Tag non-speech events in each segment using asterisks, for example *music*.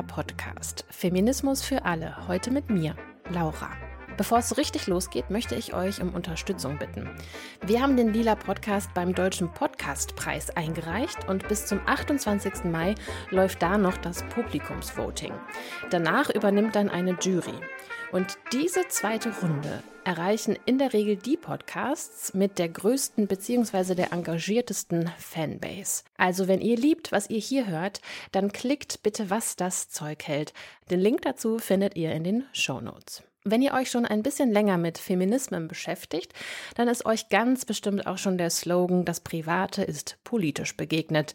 Podcast Feminismus für alle, heute mit mir, Laura. Bevor es so richtig losgeht, möchte ich euch um Unterstützung bitten. Wir haben den Lila Podcast beim Deutschen Podcastpreis eingereicht und bis zum 28. Mai läuft da noch das Publikumsvoting. Danach übernimmt dann eine Jury. Und diese zweite Runde erreichen in der Regel die Podcasts mit der größten bzw. der engagiertesten Fanbase. Also wenn ihr liebt, was ihr hier hört, dann klickt bitte, was das Zeug hält. Den Link dazu findet ihr in den Show Notes. Wenn ihr euch schon ein bisschen länger mit Feminismen beschäftigt, dann ist euch ganz bestimmt auch schon der Slogan Das Private ist politisch begegnet.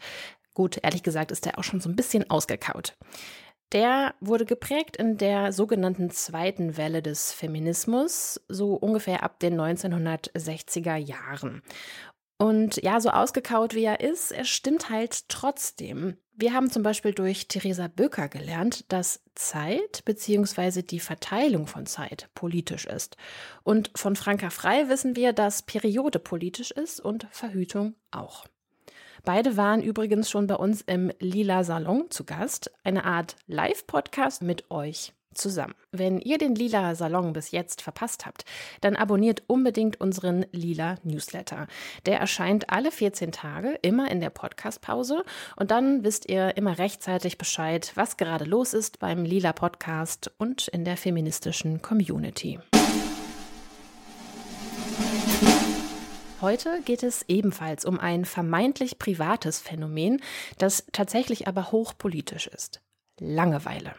Gut, ehrlich gesagt ist der auch schon so ein bisschen ausgekaut. Der wurde geprägt in der sogenannten zweiten Welle des Feminismus, so ungefähr ab den 1960er Jahren. Und ja, so ausgekaut wie er ist, er stimmt halt trotzdem. Wir haben zum Beispiel durch Theresa Böcker gelernt, dass Zeit bzw. die Verteilung von Zeit politisch ist. Und von Franka Frei wissen wir, dass Periode politisch ist und Verhütung auch. Beide waren übrigens schon bei uns im Lila Salon zu Gast, eine Art Live-Podcast mit euch zusammen. Wenn ihr den Lila Salon bis jetzt verpasst habt, dann abonniert unbedingt unseren Lila Newsletter. Der erscheint alle 14 Tage, immer in der Podcast-Pause und dann wisst ihr immer rechtzeitig Bescheid, was gerade los ist beim Lila Podcast und in der feministischen Community. Heute geht es ebenfalls um ein vermeintlich privates Phänomen, das tatsächlich aber hochpolitisch ist. Langeweile.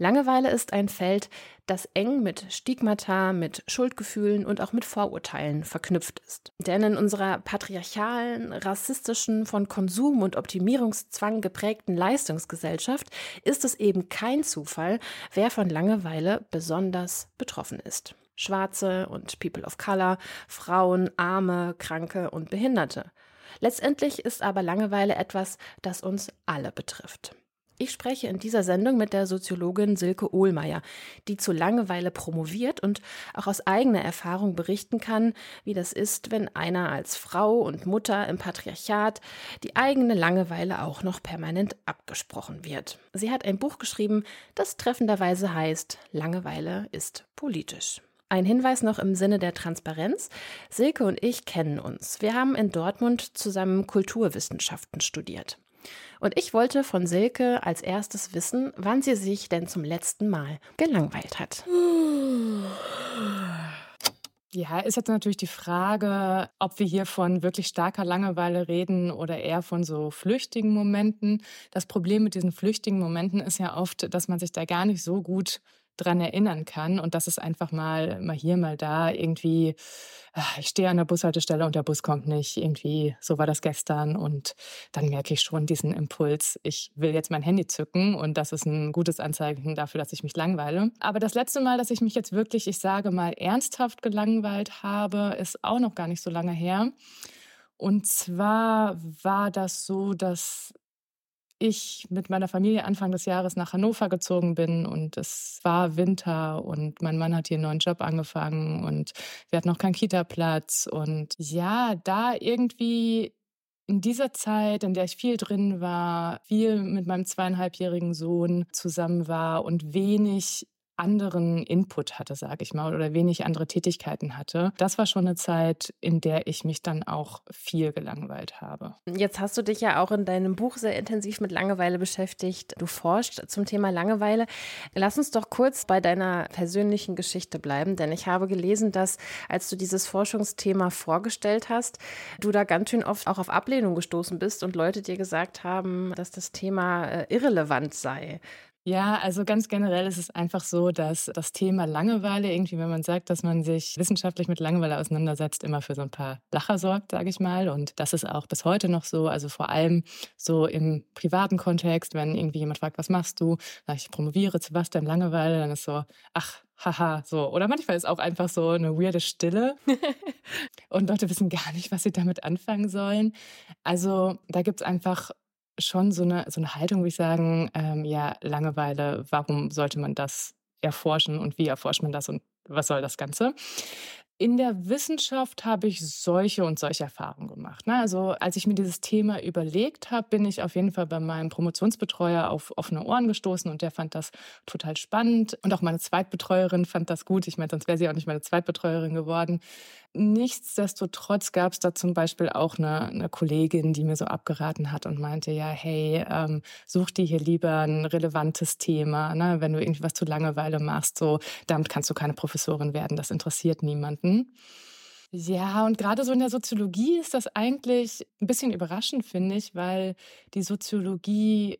Langeweile ist ein Feld, das eng mit Stigmata, mit Schuldgefühlen und auch mit Vorurteilen verknüpft ist. Denn in unserer patriarchalen, rassistischen, von Konsum und Optimierungszwang geprägten Leistungsgesellschaft ist es eben kein Zufall, wer von Langeweile besonders betroffen ist. Schwarze und People of Color, Frauen, Arme, Kranke und Behinderte. Letztendlich ist aber Langeweile etwas, das uns alle betrifft. Ich spreche in dieser Sendung mit der Soziologin Silke Ohlmeier, die zu Langeweile promoviert und auch aus eigener Erfahrung berichten kann, wie das ist, wenn einer als Frau und Mutter im Patriarchat die eigene Langeweile auch noch permanent abgesprochen wird. Sie hat ein Buch geschrieben, das treffenderweise heißt Langeweile ist politisch. Ein Hinweis noch im Sinne der Transparenz. Silke und ich kennen uns. Wir haben in Dortmund zusammen Kulturwissenschaften studiert. Und ich wollte von Silke als erstes wissen, wann sie sich denn zum letzten Mal gelangweilt hat. Ja, ist jetzt natürlich die Frage, ob wir hier von wirklich starker Langeweile reden oder eher von so flüchtigen Momenten. Das Problem mit diesen flüchtigen Momenten ist ja oft, dass man sich da gar nicht so gut dran erinnern kann und dass es einfach mal, mal hier, mal da irgendwie, ah, ich stehe an der Bushaltestelle und der Bus kommt nicht, irgendwie, so war das gestern und dann merke ich schon diesen Impuls, ich will jetzt mein Handy zücken und das ist ein gutes Anzeichen dafür, dass ich mich langweile. Aber das letzte Mal, dass ich mich jetzt wirklich, ich sage mal, ernsthaft gelangweilt habe, ist auch noch gar nicht so lange her. Und zwar war das so, dass ich mit meiner Familie Anfang des Jahres nach Hannover gezogen bin und es war Winter und mein Mann hat hier einen neuen Job angefangen und wir hatten noch keinen Kita-Platz. Und ja, da irgendwie in dieser Zeit, in der ich viel drin war, viel mit meinem zweieinhalbjährigen Sohn zusammen war und wenig anderen Input hatte, sage ich mal, oder wenig andere Tätigkeiten hatte. Das war schon eine Zeit, in der ich mich dann auch viel gelangweilt habe. Jetzt hast du dich ja auch in deinem Buch sehr intensiv mit Langeweile beschäftigt. Du forschst zum Thema Langeweile. Lass uns doch kurz bei deiner persönlichen Geschichte bleiben, denn ich habe gelesen, dass als du dieses Forschungsthema vorgestellt hast, du da ganz schön oft auch auf Ablehnung gestoßen bist und Leute dir gesagt haben, dass das Thema äh, irrelevant sei. Ja, also ganz generell ist es einfach so, dass das Thema Langeweile irgendwie, wenn man sagt, dass man sich wissenschaftlich mit Langeweile auseinandersetzt, immer für so ein paar Lacher sorgt, sage ich mal. Und das ist auch bis heute noch so. Also vor allem so im privaten Kontext, wenn irgendwie jemand fragt, was machst du? Sag ich, promoviere zu was denn Langeweile? Dann ist so, ach, haha, so. Oder manchmal ist auch einfach so eine weirde Stille. *laughs* und Leute wissen gar nicht, was sie damit anfangen sollen. Also da gibt es einfach schon so eine, so eine Haltung, wie ich sagen, ähm, ja, Langeweile, warum sollte man das erforschen und wie erforscht man das und was soll das Ganze? In der Wissenschaft habe ich solche und solche Erfahrungen gemacht. Ne? Also als ich mir dieses Thema überlegt habe, bin ich auf jeden Fall bei meinem Promotionsbetreuer auf offene Ohren gestoßen und der fand das total spannend. Und auch meine Zweitbetreuerin fand das gut. Ich meine, sonst wäre sie auch nicht meine Zweitbetreuerin geworden. Nichtsdestotrotz gab es da zum Beispiel auch eine, eine, Kollegin, die mir so abgeraten hat und meinte, ja, hey, ähm, such dir hier lieber ein relevantes Thema. Ne? Wenn du irgendwie was zu Langeweile machst, so, damit kannst du keine Professorin werden, das interessiert niemanden. Ja, und gerade so in der Soziologie ist das eigentlich ein bisschen überraschend, finde ich, weil die Soziologie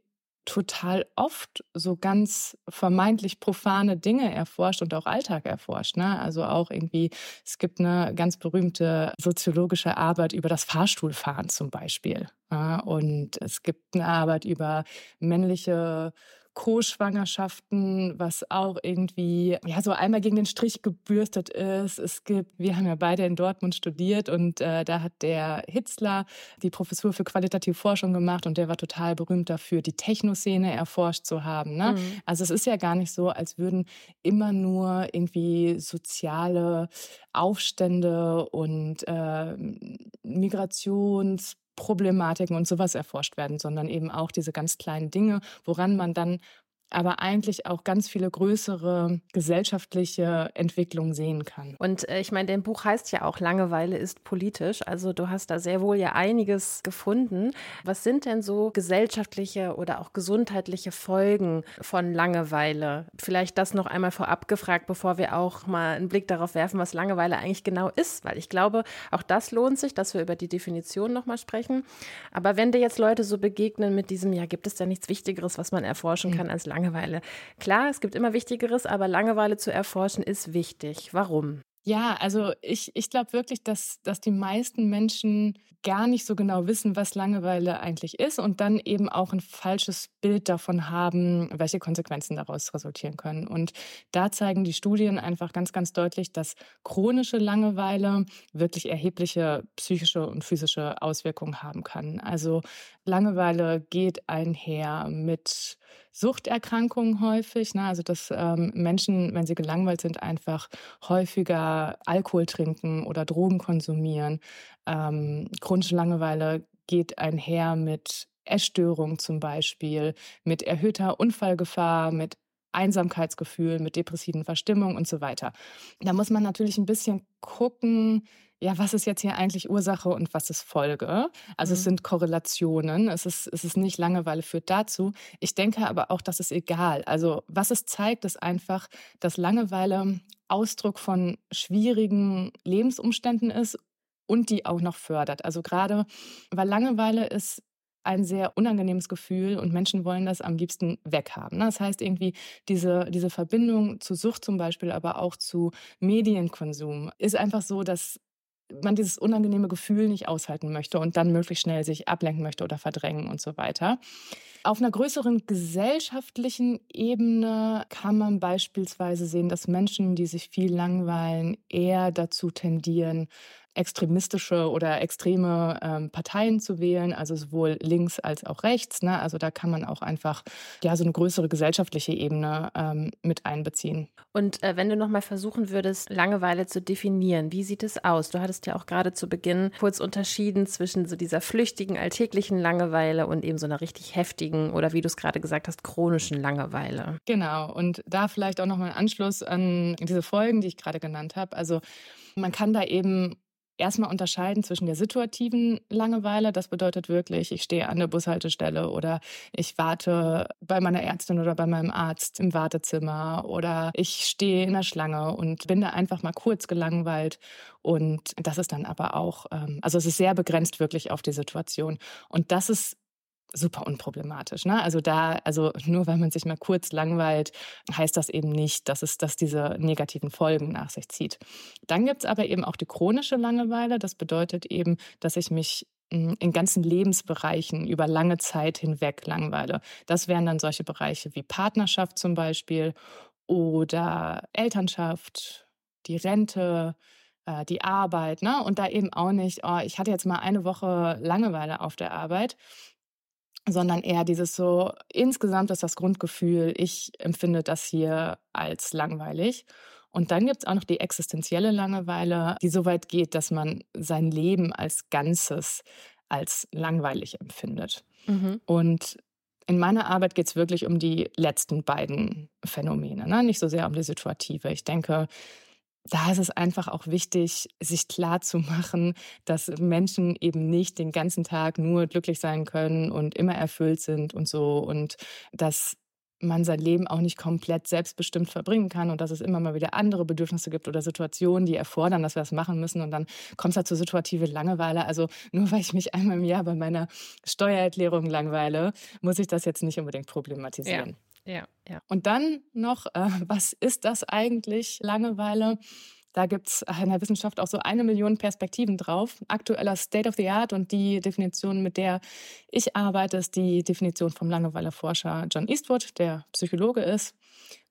total oft so ganz vermeintlich profane Dinge erforscht und auch Alltag erforscht. Ne? Also auch irgendwie, es gibt eine ganz berühmte soziologische Arbeit über das Fahrstuhlfahren zum Beispiel. Ja? Und es gibt eine Arbeit über männliche Co-Schwangerschaften, was auch irgendwie ja so einmal gegen den Strich gebürstet ist. Es gibt, wir haben ja beide in Dortmund studiert und äh, da hat der Hitzler die Professur für qualitative Forschung gemacht und der war total berühmt dafür, die Technoszene erforscht zu haben. Ne? Mhm. Also es ist ja gar nicht so, als würden immer nur irgendwie soziale Aufstände und äh, Migrations Problematiken und sowas erforscht werden, sondern eben auch diese ganz kleinen Dinge, woran man dann aber eigentlich auch ganz viele größere gesellschaftliche Entwicklungen sehen kann. Und äh, ich meine, dein Buch heißt ja auch Langeweile ist politisch. Also du hast da sehr wohl ja einiges gefunden. Was sind denn so gesellschaftliche oder auch gesundheitliche Folgen von Langeweile? Vielleicht das noch einmal vorab gefragt, bevor wir auch mal einen Blick darauf werfen, was Langeweile eigentlich genau ist, weil ich glaube, auch das lohnt sich, dass wir über die Definition nochmal sprechen. Aber wenn dir jetzt Leute so begegnen mit diesem, ja, gibt es da nichts Wichtigeres, was man erforschen kann als Langeweile? Langeweile. Klar, es gibt immer Wichtigeres, aber Langeweile zu erforschen ist wichtig. Warum? Ja, also ich, ich glaube wirklich, dass, dass die meisten Menschen gar nicht so genau wissen, was Langeweile eigentlich ist und dann eben auch ein falsches Bild davon haben, welche Konsequenzen daraus resultieren können. Und da zeigen die Studien einfach ganz, ganz deutlich, dass chronische Langeweile wirklich erhebliche psychische und physische Auswirkungen haben kann. Also Langeweile geht einher mit Suchterkrankungen häufig. Ne? Also dass ähm, Menschen, wenn sie gelangweilt sind, einfach häufiger Alkohol trinken oder Drogen konsumieren. Ähm, chronische Langeweile geht einher mit Essstörungen zum Beispiel, mit erhöhter Unfallgefahr, mit Einsamkeitsgefühl, mit depressiven Verstimmungen und so weiter. Da muss man natürlich ein bisschen gucken, ja, was ist jetzt hier eigentlich Ursache und was ist Folge? Also mhm. es sind Korrelationen, es ist, es ist nicht Langeweile führt dazu. Ich denke aber auch, das ist egal. Also was es zeigt, ist einfach, dass Langeweile Ausdruck von schwierigen Lebensumständen ist und die auch noch fördert. Also gerade, weil Langeweile ist ein sehr unangenehmes Gefühl und Menschen wollen das am liebsten weghaben. Ne? Das heißt irgendwie, diese, diese Verbindung zu Sucht zum Beispiel, aber auch zu Medienkonsum ist einfach so, dass man dieses unangenehme Gefühl nicht aushalten möchte und dann möglichst schnell sich ablenken möchte oder verdrängen und so weiter. Auf einer größeren gesellschaftlichen Ebene kann man beispielsweise sehen, dass Menschen, die sich viel langweilen, eher dazu tendieren, extremistische oder extreme ähm, Parteien zu wählen, also sowohl links als auch rechts. Ne? Also da kann man auch einfach ja so eine größere gesellschaftliche Ebene ähm, mit einbeziehen. Und äh, wenn du noch mal versuchen würdest, Langeweile zu definieren, wie sieht es aus? Du hattest ja auch gerade zu Beginn kurz unterschieden zwischen so dieser flüchtigen alltäglichen Langeweile und eben so einer richtig heftigen oder wie du es gerade gesagt hast, chronischen Langeweile. Genau. Und da vielleicht auch noch mal ein Anschluss an diese Folgen, die ich gerade genannt habe. Also man kann da eben erstmal unterscheiden zwischen der situativen Langeweile. Das bedeutet wirklich, ich stehe an der Bushaltestelle oder ich warte bei meiner Ärztin oder bei meinem Arzt im Wartezimmer oder ich stehe in der Schlange und bin da einfach mal kurz gelangweilt. Und das ist dann aber auch, ähm, also es ist sehr begrenzt wirklich auf die Situation. Und das ist super unproblematisch. Ne? Also da, also nur weil man sich mal kurz langweilt, heißt das eben nicht, dass es, dass diese negativen Folgen nach sich zieht. Dann gibt es aber eben auch die chronische Langeweile. Das bedeutet eben, dass ich mich hm, in ganzen Lebensbereichen über lange Zeit hinweg langweile. Das wären dann solche Bereiche wie Partnerschaft zum Beispiel oder Elternschaft, die Rente, äh, die Arbeit, ne? Und da eben auch nicht, oh, ich hatte jetzt mal eine Woche Langeweile auf der Arbeit sondern eher dieses so, insgesamt ist das Grundgefühl, ich empfinde das hier als langweilig. Und dann gibt es auch noch die existenzielle Langeweile, die so weit geht, dass man sein Leben als Ganzes als langweilig empfindet. Mhm. Und in meiner Arbeit geht es wirklich um die letzten beiden Phänomene, ne? nicht so sehr um die situative. Ich denke, da ist es einfach auch wichtig, sich klar zu machen, dass Menschen eben nicht den ganzen Tag nur glücklich sein können und immer erfüllt sind und so und dass man sein Leben auch nicht komplett selbstbestimmt verbringen kann und dass es immer mal wieder andere Bedürfnisse gibt oder Situationen, die erfordern, dass wir das machen müssen. Und dann kommt es halt zur situative Langeweile. Also nur weil ich mich einmal im Jahr bei meiner Steuererklärung langweile, muss ich das jetzt nicht unbedingt problematisieren. Ja, ja. ja. Und dann noch, äh, *laughs* was ist das eigentlich, Langeweile? Da gibt es in der Wissenschaft auch so eine Million Perspektiven drauf. Aktueller State of the Art und die Definition, mit der ich arbeite, ist die Definition vom Langeweileforscher John Eastwood, der Psychologe ist.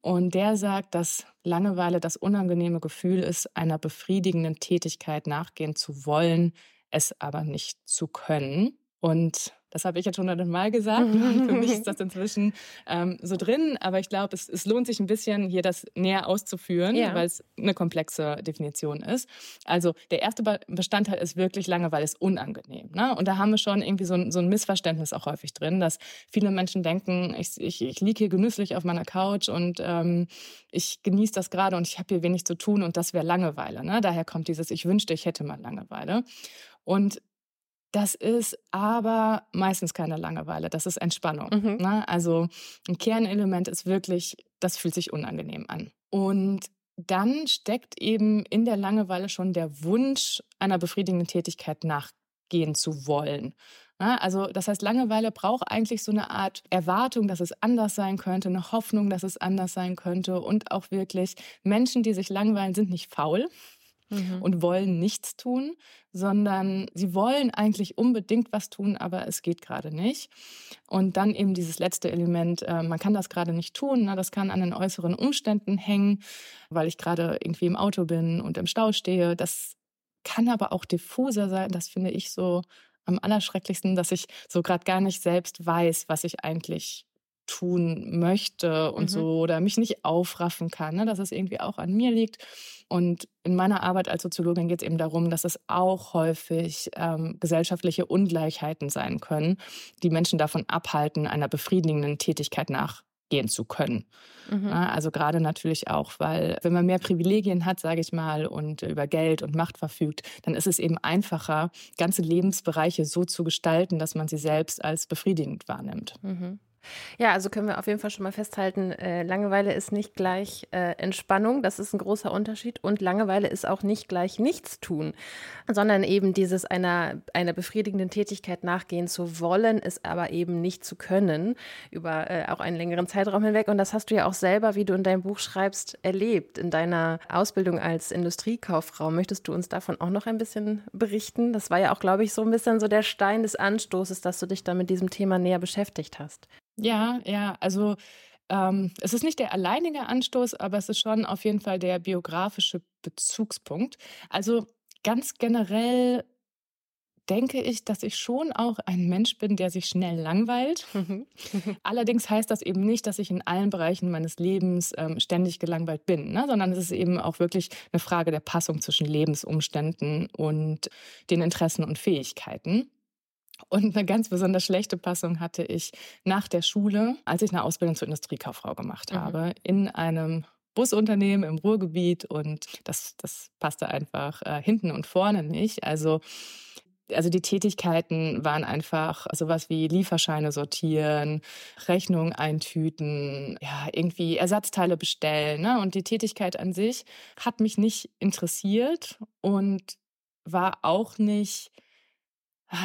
Und der sagt, dass Langeweile das unangenehme Gefühl ist, einer befriedigenden Tätigkeit nachgehen zu wollen, es aber nicht zu können. Und das habe ich jetzt schon hundertmal gesagt. Für mich ist das *laughs* inzwischen ähm, so drin, aber ich glaube, es, es, lohnt sich ein bisschen, hier das näher auszuführen, ja. weil es eine komplexe Definition ist. Also der erste Bestandteil ist wirklich Langeweile ist unangenehm. Ne? Und da haben wir schon irgendwie so ein, so ein, Missverständnis auch häufig drin, dass viele Menschen denken, ich, ich, ich liege hier genüsslich auf meiner Couch und ähm, ich genieße das gerade und ich habe hier wenig zu tun und das wäre Langeweile. Ne? Daher kommt dieses, ich wünschte, ich hätte mal Langeweile. Und das ist aber meistens keine Langeweile, das ist Entspannung. Mhm. Ne? Also ein Kernelement ist wirklich, das fühlt sich unangenehm an. Und dann steckt eben in der Langeweile schon der Wunsch, einer befriedigenden Tätigkeit nachgehen zu wollen. Ne? Also das heißt, Langeweile braucht eigentlich so eine Art Erwartung, dass es anders sein könnte, eine Hoffnung, dass es anders sein könnte und auch wirklich Menschen, die sich langweilen, sind nicht faul mhm. und wollen nichts tun, sondern sie wollen eigentlich unbedingt was tun, aber es geht gerade nicht. Und dann eben dieses letzte Element, äh, man kann das gerade nicht tun, na, das kann an den äußeren Umständen hängen, weil ich gerade irgendwie im Auto bin und im Stau stehe. Das kann aber auch diffuser sein, das finde ich so am allerschrecklichsten, dass ich so gerade gar nicht selbst weiß, was ich eigentlich tun möchte und mhm. so oder mich nicht aufraffen kann, ne? dass es irgendwie auch an mir liegt. Und in meiner Arbeit als Soziologin geht es eben darum, dass es auch häufig ähm, gesellschaftliche Ungleichheiten sein können, die Menschen davon abhalten, einer befriedigenden Tätigkeit nachgehen zu können. Mhm. Also gerade natürlich auch, weil wenn man mehr Privilegien hat, sage ich mal, und über Geld und Macht verfügt, dann ist es eben einfacher, ganze Lebensbereiche so zu gestalten, dass man sie selbst als befriedigend wahrnimmt. Mhm. Ja, also können wir auf jeden Fall schon mal festhalten, äh, Langeweile ist nicht gleich äh, Entspannung, das ist ein großer Unterschied. Und Langeweile ist auch nicht gleich Nichtstun, sondern eben dieses einer, einer befriedigenden Tätigkeit nachgehen zu wollen, es aber eben nicht zu können, über äh, auch einen längeren Zeitraum hinweg. Und das hast du ja auch selber, wie du in deinem Buch schreibst, erlebt, in deiner Ausbildung als Industriekauffrau. Möchtest du uns davon auch noch ein bisschen berichten? Das war ja auch, glaube ich, so ein bisschen so der Stein des Anstoßes, dass du dich da mit diesem Thema näher beschäftigt hast. Ja, ja, also ähm, es ist nicht der alleinige Anstoß, aber es ist schon auf jeden Fall der biografische Bezugspunkt. Also ganz generell denke ich, dass ich schon auch ein Mensch bin, der sich schnell langweilt. Mhm. *laughs* Allerdings heißt das eben nicht, dass ich in allen Bereichen meines Lebens ähm, ständig gelangweilt bin, ne? sondern es ist eben auch wirklich eine Frage der Passung zwischen Lebensumständen und den Interessen und Fähigkeiten. Und eine ganz besonders schlechte Passung hatte ich nach der Schule, als ich eine Ausbildung zur Industriekauffrau gemacht mhm. habe, in einem Busunternehmen im Ruhrgebiet und das, das passte einfach äh, hinten und vorne nicht. Also also die Tätigkeiten waren einfach sowas wie Lieferscheine sortieren, Rechnungen eintüten, ja, irgendwie Ersatzteile bestellen. Ne? Und die Tätigkeit an sich hat mich nicht interessiert und war auch nicht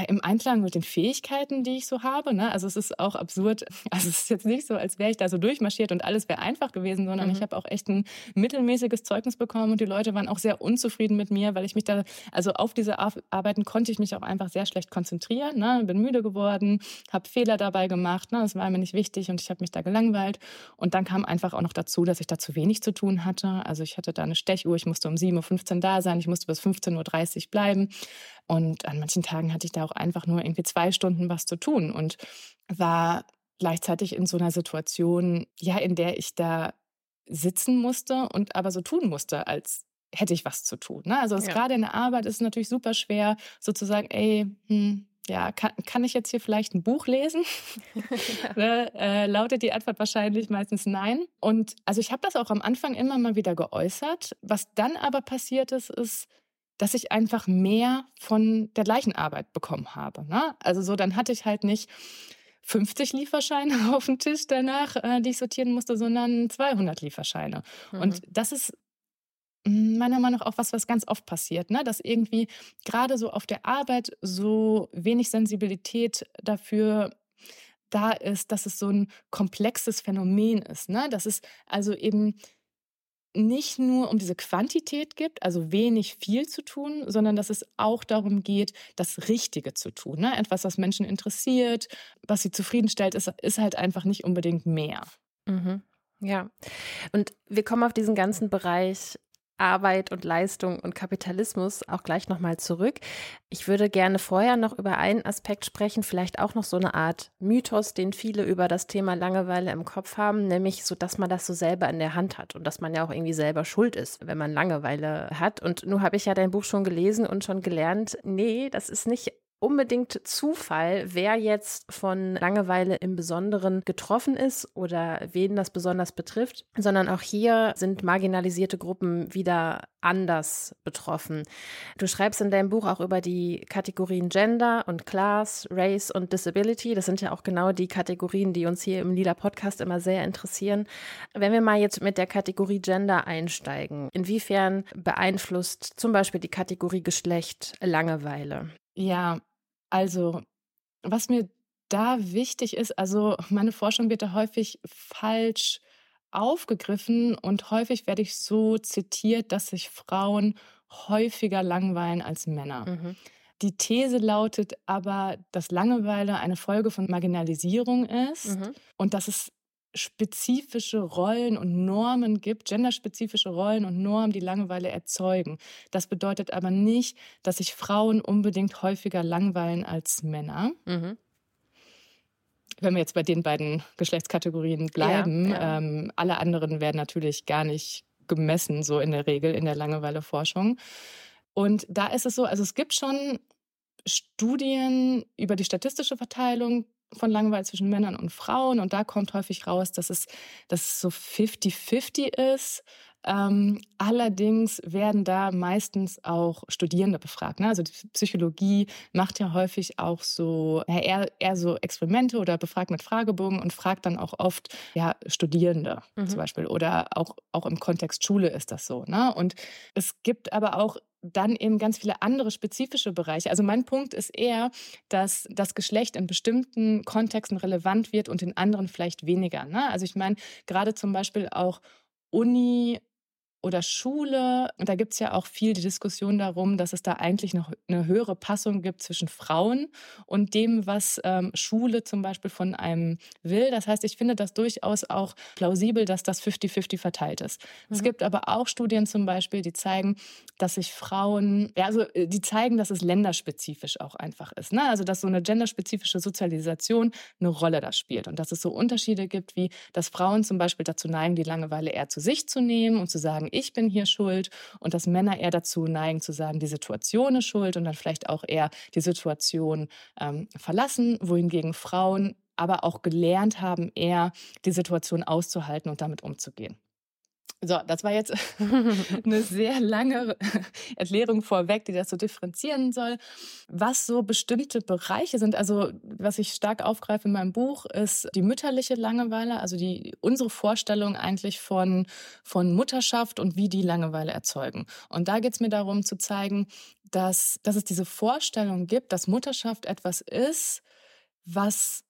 im Einklang mit den Fähigkeiten, die ich so habe. Ne? Also es ist auch absurd. *laughs* Also es ist jetzt nicht so, als wäre ich da so durchmarschiert und alles wäre einfach gewesen, sondern mhm. ich habe auch echt ein mittelmäßiges Zeugnis bekommen und die Leute waren auch sehr unzufrieden mit mir, weil ich mich da, also auf diese Arbeiten konnte ich mich auch einfach sehr schlecht konzentrieren. Ne? Bin müde geworden, habe Fehler dabei gemacht. Ne? Das war mir nicht wichtig und ich habe mich da gelangweilt. Und dann kam einfach auch noch dazu, dass ich da zu wenig zu tun hatte. Also ich hatte da eine Stechuhr, ich musste um 7.15 Uhr da sein, ich musste bis 15.30 Uhr bleiben. Und an manchen Tagen hatte ich da auch einfach nur irgendwie zwei Stunden was zu tun und war gleichzeitig in so einer Situation, ja, in der ich da sitzen musste und aber so tun musste, als hätte ich was zu tun. Ne? Also ja. gerade in der Arbeit ist es natürlich super schwer, sozusagen, ey, hm, ja, kann, kann ich jetzt hier vielleicht ein Buch lesen? *laughs* ne, äh, lautet die Antwort wahrscheinlich meistens nein. Und also ich habe das auch am Anfang immer mal wieder geäußert. Was dann aber passiert ist, ist, dass ich einfach mehr von der gleichen Arbeit bekommen habe. Ne? Also so, dann hatte ich halt nicht 50 Lieferscheine *laughs* auf dem Tisch danach, äh, die ich sortieren musste, sondern 200 Lieferscheine. Mhm. Und das ist meiner Meinung nach auch was, was ganz oft passiert, ne? dass irgendwie gerade so auf der Arbeit so wenig Sensibilität dafür da ist, dass es so ein komplexes Phänomen ist. Ne? Dass es also eben nicht nur um diese Quantität gibt, also wenig viel zu tun, sondern dass es auch darum geht, das Richtige zu tun. Ne? Etwas, was Menschen interessiert, was sie zufriedenstellt, ist, ist halt einfach nicht unbedingt mehr. Mhm. Ja, und wir kommen auf diesen ganzen Bereich Arbeit und Leistung und Kapitalismus auch gleich nochmal zurück. Ich würde gerne vorher noch über einen Aspekt sprechen, vielleicht auch noch so eine Art Mythos, den viele über das Thema Langeweile im Kopf haben, nämlich so, dass man das so selber in der Hand hat und dass man ja auch irgendwie selber schuld ist, wenn man Langeweile hat. Und nun habe ich ja dein Buch schon gelesen und schon gelernt, nee, das ist nicht unbedingt Zufall, wer jetzt von Langeweile im Besonderen getroffen ist oder wen das besonders betrifft, sondern auch hier sind marginalisierte Gruppen wieder anders betroffen. Du schreibst in deinem Buch auch über die Kategorien Gender und Class, Race und Disability. Das sind ja auch genau die Kategorien, die uns hier im Lila Podcast immer sehr interessieren. Wenn wir mal jetzt mit der Kategorie Gender einsteigen, inwiefern beeinflusst zum Beispiel die Kategorie Geschlecht Langeweile? Ja, also, was mir da wichtig ist, also meine Forschung wird da häufig falsch aufgegriffen und häufig werde ich so zitiert, dass sich Frauen häufiger langweilen als Männer. Mhm. Die These lautet aber, dass Langeweile eine Folge von Marginalisierung ist mhm. und dass es spezifische Rollen und Normen gibt, genderspezifische Rollen und Normen, die Langeweile erzeugen. Das bedeutet aber nicht, dass sich Frauen unbedingt häufiger langweilen als Männer. Mhm. Wenn wir jetzt bei den beiden Geschlechtskategorien bleiben, ja, ja. Ähm, alle anderen werden natürlich gar nicht gemessen, so in der Regel in der Langeweileforschung. Und da ist es so, also es gibt schon Studien über die statistische Verteilung von Langeweile zwischen Männern und Frauen. Und da kommt häufig raus, dass es, dass es so 50-50 ist. Ähm, allerdings werden da meistens auch Studierende befragt. Ne? Also die Psychologie macht ja häufig auch so ja, eher, eher so Experimente oder befragt mit Fragebogen und fragt dann auch oft ja, Studierende mhm. zum Beispiel. Oder auch, auch im Kontext Schule ist das so. Ne? Und es gibt aber auch dann eben ganz viele andere spezifische Bereiche. Also mein Punkt ist eher, dass das Geschlecht in bestimmten Kontexten relevant wird und in anderen vielleicht weniger. Ne? Also ich meine, gerade zum Beispiel auch Uni oder Schule. Und da gibt es ja auch viel die Diskussion darum, dass es da eigentlich noch eine höhere Passung gibt zwischen Frauen und dem, was ähm, Schule zum Beispiel von einem will. Das heißt, ich finde das durchaus auch plausibel, dass das 50-50 verteilt ist. Mhm. Es gibt aber auch Studien zum Beispiel, die zeigen, dass sich Frauen, ja, also äh, die zeigen, dass es länderspezifisch auch einfach ist. Ne? Also dass so eine genderspezifische Sozialisation eine Rolle da spielt und dass es so Unterschiede gibt, wie dass Frauen zum Beispiel dazu neigen, die Langeweile eher zu sich zu nehmen und zu sagen, ich bin hier schuld und dass Männer eher dazu neigen zu sagen, die Situation ist schuld und dann vielleicht auch eher die Situation ähm, verlassen, wohingegen Frauen aber auch gelernt haben, eher die Situation auszuhalten und damit umzugehen. So, das war jetzt *laughs* eine sehr lange *laughs* Erklärung vorweg, die das so differenzieren soll. Was so bestimmte Bereiche sind, also was ich stark aufgreife in meinem Buch, ist die mütterliche Langeweile, also die unsere Vorstellung eigentlich von, von Mutterschaft und wie die Langeweile erzeugen. Und da geht es mir darum zu zeigen, dass, dass es diese Vorstellung gibt, dass Mutterschaft etwas ist, was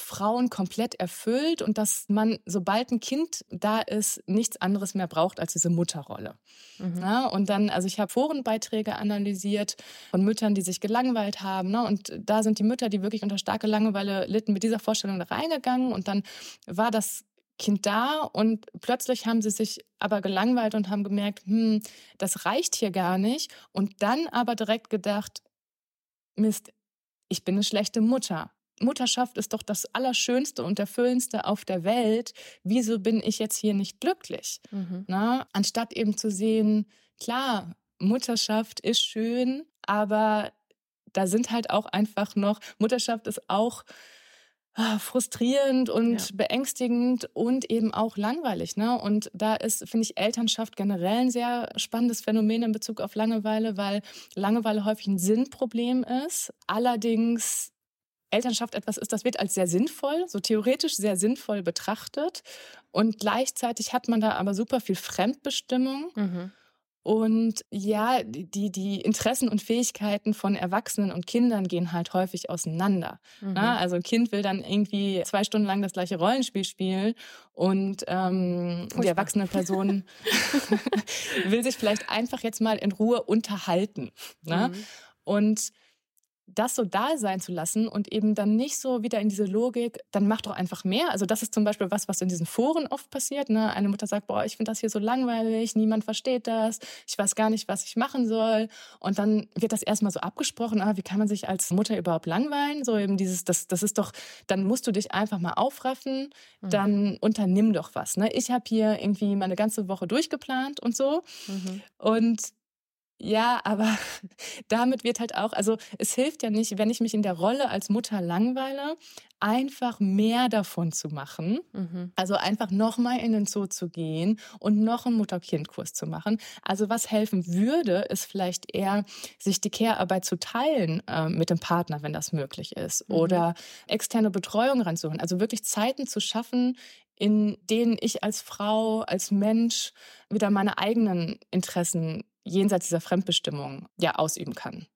Frauen komplett erfüllt und dass man, sobald ein Kind da ist, nichts anderes mehr braucht als diese Mutterrolle. Mhm. Ja, und dann, also ich habe Forenbeiträge analysiert von Müttern, die sich gelangweilt haben. Ne, und da sind die Mütter, die wirklich unter starke Langeweile litten, mit dieser Vorstellung da reingegangen. Und dann war das Kind da und plötzlich haben sie sich aber gelangweilt und haben gemerkt, hm, das reicht hier gar nicht. Und dann aber direkt gedacht, Mist, ich bin eine schlechte Mutter Mutterschaft ist doch das Allerschönste und Erfüllendste auf der Welt. Wieso bin ich jetzt hier nicht glücklich? Mhm. Na, anstatt eben zu sehen, klar, Mutterschaft ist schön, aber da sind halt auch einfach noch, Mutterschaft ist auch ah, frustrierend und ja. beängstigend und eben auch langweilig. Ne? Und da ist, finde ich, Elternschaft generell ein sehr spannendes Phänomen in Bezug auf Langeweile, weil Langeweile häufig ein Sinnproblem ist. Allerdings Elternschaft etwas ist, das wird als sehr sinnvoll, so theoretisch sehr sinnvoll betrachtet. Und gleichzeitig hat man da aber super viel Fremdbestimmung. Mhm. Und ja, die, die Interessen und Fähigkeiten von Erwachsenen und Kindern gehen halt häufig auseinander. Mhm. Also ein Kind will dann irgendwie zwei Stunden lang das gleiche Rollenspiel spielen und ähm, die erwachsene Person *laughs* *laughs* will sich vielleicht einfach jetzt mal in Ruhe unterhalten. Ne? Mhm. Und das so da sein zu lassen und eben dann nicht so wieder in diese Logik, dann mach doch einfach mehr. Also das ist zum Beispiel was, was in diesen Foren oft passiert. Ne? Eine Mutter sagt, boah, ich finde das hier so langweilig, niemand versteht das, ich weiß gar nicht, was ich machen soll. Und dann wird das erstmal so abgesprochen, ah, wie kann man sich als Mutter überhaupt langweilen? So eben dieses, das, das ist doch, dann musst du dich einfach mal aufraffen, mhm. dann unternimm doch was. Ne? Ich habe hier irgendwie meine ganze Woche durchgeplant und so. Mhm. Und ja, aber *laughs* damit wird halt auch, also es hilft ja nicht, wenn ich mich in der Rolle als Mutter langweile, einfach mehr davon zu machen. Mhm. Also einfach nochmal in den Zoo zu gehen und noch einen Mutter-Kind-Kurs zu machen. Also was helfen würde, ist vielleicht eher, sich die Care-Arbeit zu teilen äh, mit dem Partner, wenn das möglich ist. Mhm. Oder externe Betreuung ranzuholen. Also wirklich Zeiten zu schaffen, in denen ich als Frau, als Mensch wieder meine eigenen Interessen jenseits dieser Fremdbestimmung ja ausüben kann.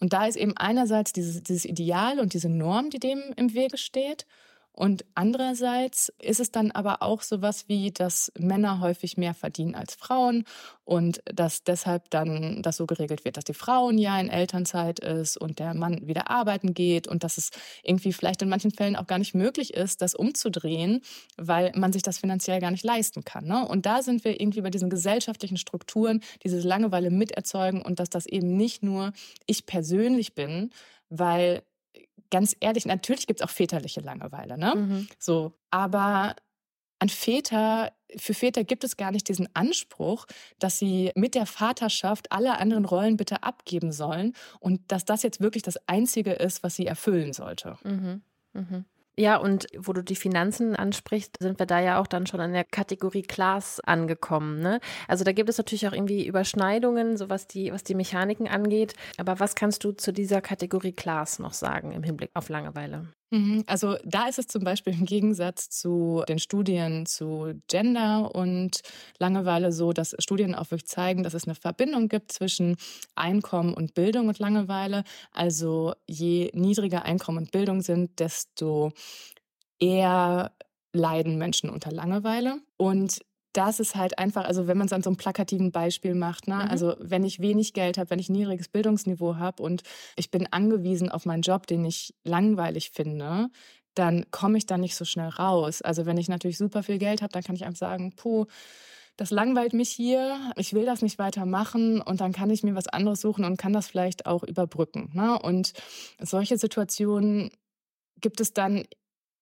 Und da ist eben einerseits dieses, dieses Ideal und diese Norm, die dem im Wege steht. Und andererseits ist es dann aber auch sowas wie, dass Männer häufig mehr verdienen als Frauen und dass deshalb dann das so geregelt wird, dass die Frau ein Jahr in Elternzeit ist und der Mann wieder arbeiten geht und dass es irgendwie vielleicht in manchen Fällen auch gar nicht möglich ist, das umzudrehen, weil man sich das finanziell gar nicht leisten kann. Ne? Und da sind wir irgendwie bei diesen gesellschaftlichen Strukturen, diese Langeweile miterzeugen und dass das eben nicht nur ich persönlich bin, weil ganz ehrlich, natürlich gibt es auch väterliche Langeweile, ne? Mhm. So, aber an Väter, für Väter gibt es gar nicht diesen Anspruch, dass sie mit der Vaterschaft alle anderen Rollen bitte abgeben sollen und dass das jetzt wirklich das Einzige ist, was sie erfüllen sollte. Mhm. Mhm. Ja, und wo du die Finanzen ansprichst, sind wir da ja auch dann schon an der Kategorie Class angekommen. Ne? Also da gibt es natürlich auch irgendwie Überschneidungen, so was die, was die Mechaniken angeht. Aber was kannst du zu dieser Kategorie Class noch sagen im Hinblick auf Langeweile? Mhm, also da ist es zum Beispiel im Gegensatz zu den Studien zu Gender und Langeweile so, dass Studien auch wirklich zeigen, dass es eine Verbindung gibt zwischen Einkommen und Bildung und Langeweile. Also je niedriger Einkommen und Bildung sind, desto eher leiden Menschen unter Langeweile. Und das ist halt einfach, also wenn man es an so einem plakativen Beispiel macht, ne? Mhm. also wenn ich wenig Geld habe, wenn ich ein niedriges Bildungsniveau habe und ich bin angewiesen auf meinen Job, den ich langweilig finde, dann komme ich da nicht so schnell raus. Also wenn ich natürlich super viel Geld habe, dann kann ich einfach sagen, puh, das langweilt mich hier, ich will das nicht weitermachen und dann kann ich mir was anderes suchen und kann das vielleicht auch überbrücken. Ne? Und solche Situationen gibt es dann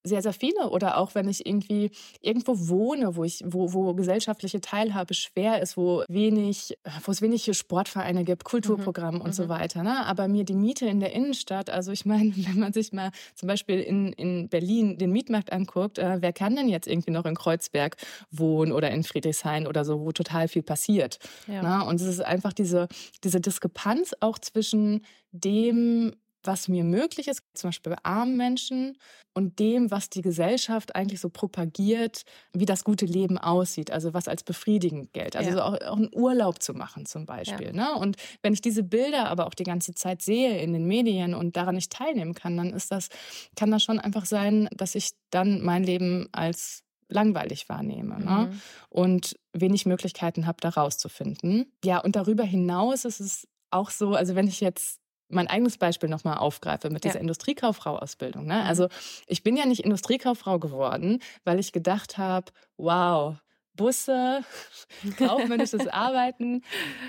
sehr, sehr viele. Oder auch wenn ich irgendwie irgendwo wohne, wo ich, wo, wo gesellschaftliche Teilhabe schwer ist, wo wenig, wo es wenig Sportvereine gibt, Kulturprogramme mhm. und mhm. so weiter. Ne? Aber mir die Miete in der Innenstadt, also ich meine, *laughs* wenn man sich mal zum Beispiel in, in Berlin den Mietmarkt anguckt, äh, wer kann denn jetzt irgendwie noch in Kreuzberg wohnen oder in Friedrichshain oder so, wo total viel passiert. Ja. Ne? Und es ist einfach diese, diese Diskrepanz auch zwischen dem, was mir möglich ist, zum Beispiel bei armen Menschen und dem, was die Gesellschaft eigentlich so propagiert, wie das gute Leben aussieht, also was als befriedigend gilt. Also ja. so auch, auch, einen Urlaub zu machen zum Beispiel. Ja. Ne? Und wenn ich diese Bilder aber auch die ganze Zeit sehe in den Medien und daran nicht teilnehmen kann, dann ist das, kann das schon einfach sein, dass ich dann mein Leben als langweilig wahrnehme ne? mhm. ne? und wenig Möglichkeiten habe, da rauszufinden. Ja, und darüber hinaus ist es auch so, also wenn ich jetzt mein eigenes Beispiel nochmal aufgreife mit dieser ja. Industriekauffrau-Ausbildung. Ne? Mhm. Also ich bin ja nicht Industriekauffrau geworden, weil ich gedacht habe, wow, Busse, *laughs* kaufmännisches Arbeiten.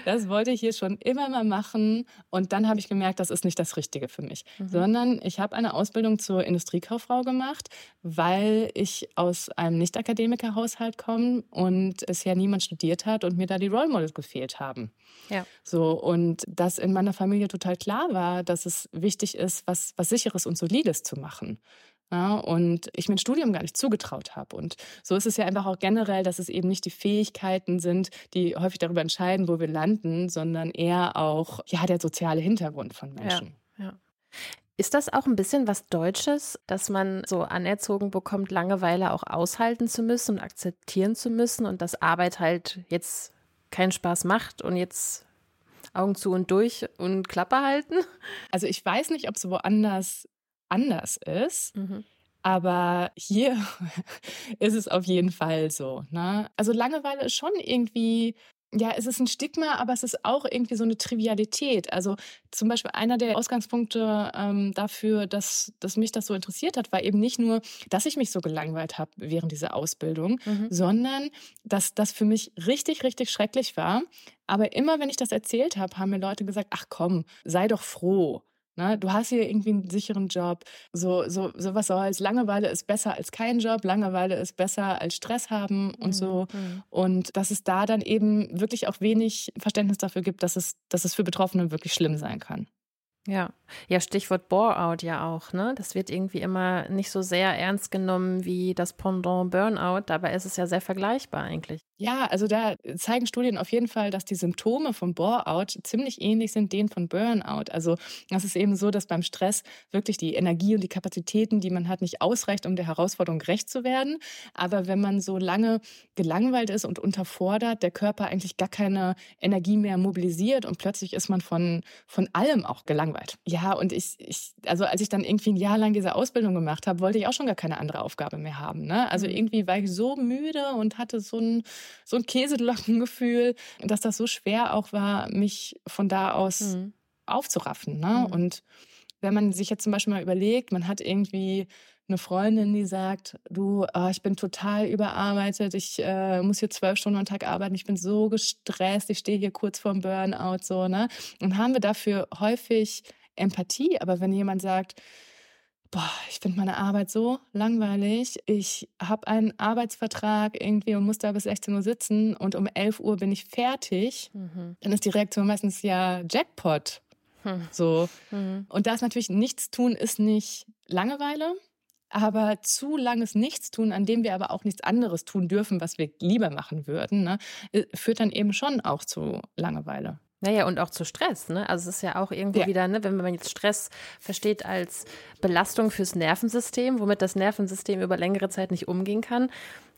Das wollte ich hier schon immer mal machen. Und dann habe ich gemerkt, das ist nicht das Richtige für mich. Mhm. Sondern ich habe eine Ausbildung zur Industriekauffrau gemacht, weil ich aus einem Nicht-Akademiker-Haushalt komme und bisher niemand studiert hat und mir da die Role Models gefehlt haben. Ja. So, und dass in meiner Familie total klar war, dass es wichtig ist, was, was Sicheres und Solides zu machen. Ja, und ich mir ein Studium gar nicht zugetraut habe. Und so ist es ja einfach auch generell, dass es eben nicht die Fähigkeiten sind, die häufig darüber entscheiden, wo wir landen, sondern eher auch ja, der soziale Hintergrund von Menschen. Ja, ja. Ist das auch ein bisschen was Deutsches, dass man so anerzogen bekommt, Langeweile auch aushalten zu müssen und akzeptieren zu müssen und dass Arbeit halt jetzt keinen Spaß macht und jetzt Augen zu und durch und Klappe halten? Also ich weiß nicht, ob es woanders anders ist. Mhm. Aber hier *laughs* ist es auf jeden Fall so. Ne? Also Langeweile ist schon irgendwie ja, es ist ein Stigma, aber es ist auch irgendwie so eine Trivialität. Also zum Beispiel einer der Ausgangspunkte ähm, dafür, dass, dass mich das so interessiert hat, war eben nicht nur, dass ich mich so gelangweilt habe während dieser Ausbildung, mhm. sondern dass das für mich richtig, richtig schrecklich war. Aber immer, wenn ich das erzählt habe, haben mir Leute gesagt, ach komm, sei doch froh. Ne? Du hast hier irgendwie einen sicheren Job. So, so, so was soll's. Langeweile ist besser als kein Job. Langeweile ist besser als Stress haben und mhm. so. Mhm. Und dass es da dann eben wirklich auch wenig Verständnis dafür gibt, dass es, dass es für Betroffene wirklich schlimm sein kann. Ja, ja, Stichwort Bore-out ja auch, ne? Das wird irgendwie immer nicht so sehr ernst genommen wie das Pendant Burnout, dabei ist es ja sehr vergleichbar eigentlich. Ja, also da zeigen Studien auf jeden Fall, dass die Symptome vom Bore-out ziemlich ähnlich sind denen von Burnout. Also das ist eben so, dass beim Stress wirklich die Energie und die Kapazitäten, die man hat, nicht ausreicht, um der Herausforderung gerecht zu werden. Aber wenn man so lange gelangweilt ist und unterfordert, der Körper eigentlich gar keine Energie mehr mobilisiert und plötzlich ist man von, von allem auch gelangweilt. Ja, und ich, ich, also als ich dann irgendwie ein Jahr lang diese Ausbildung gemacht habe, wollte ich auch schon gar keine andere Aufgabe mehr haben. Ne? Also mhm. irgendwie war ich so müde und hatte so ein so ein Käselockengefühl, dass das so schwer auch war, mich von da aus mhm. aufzuraffen. Ne? Mhm. Und wenn man sich jetzt zum Beispiel mal überlegt, man hat irgendwie eine Freundin, die sagt, du, oh, ich bin total überarbeitet, ich äh, muss hier zwölf Stunden am Tag arbeiten, ich bin so gestresst, ich stehe hier kurz vorm Burnout, so, ne? Und haben wir dafür häufig Empathie, aber wenn jemand sagt, boah, ich finde meine Arbeit so langweilig. Ich habe einen Arbeitsvertrag irgendwie und muss da bis 16 Uhr sitzen und um 11 Uhr bin ich fertig. Mhm. Dann ist die Reaktion meistens ja Jackpot. Mhm. So. Mhm. Und das natürlich nichts tun ist nicht Langeweile, aber zu langes Nichtstun, an dem wir aber auch nichts anderes tun dürfen, was wir lieber machen würden, ne, äh, führt dann eben schon auch zu Langeweile. Naja, und auch zu Stress, ne? Also es ist ja auch irgendwo ja. wieder, ne, wenn man jetzt Stress versteht als Belastung fürs Nervensystem, womit das Nervensystem über längere Zeit nicht umgehen kann,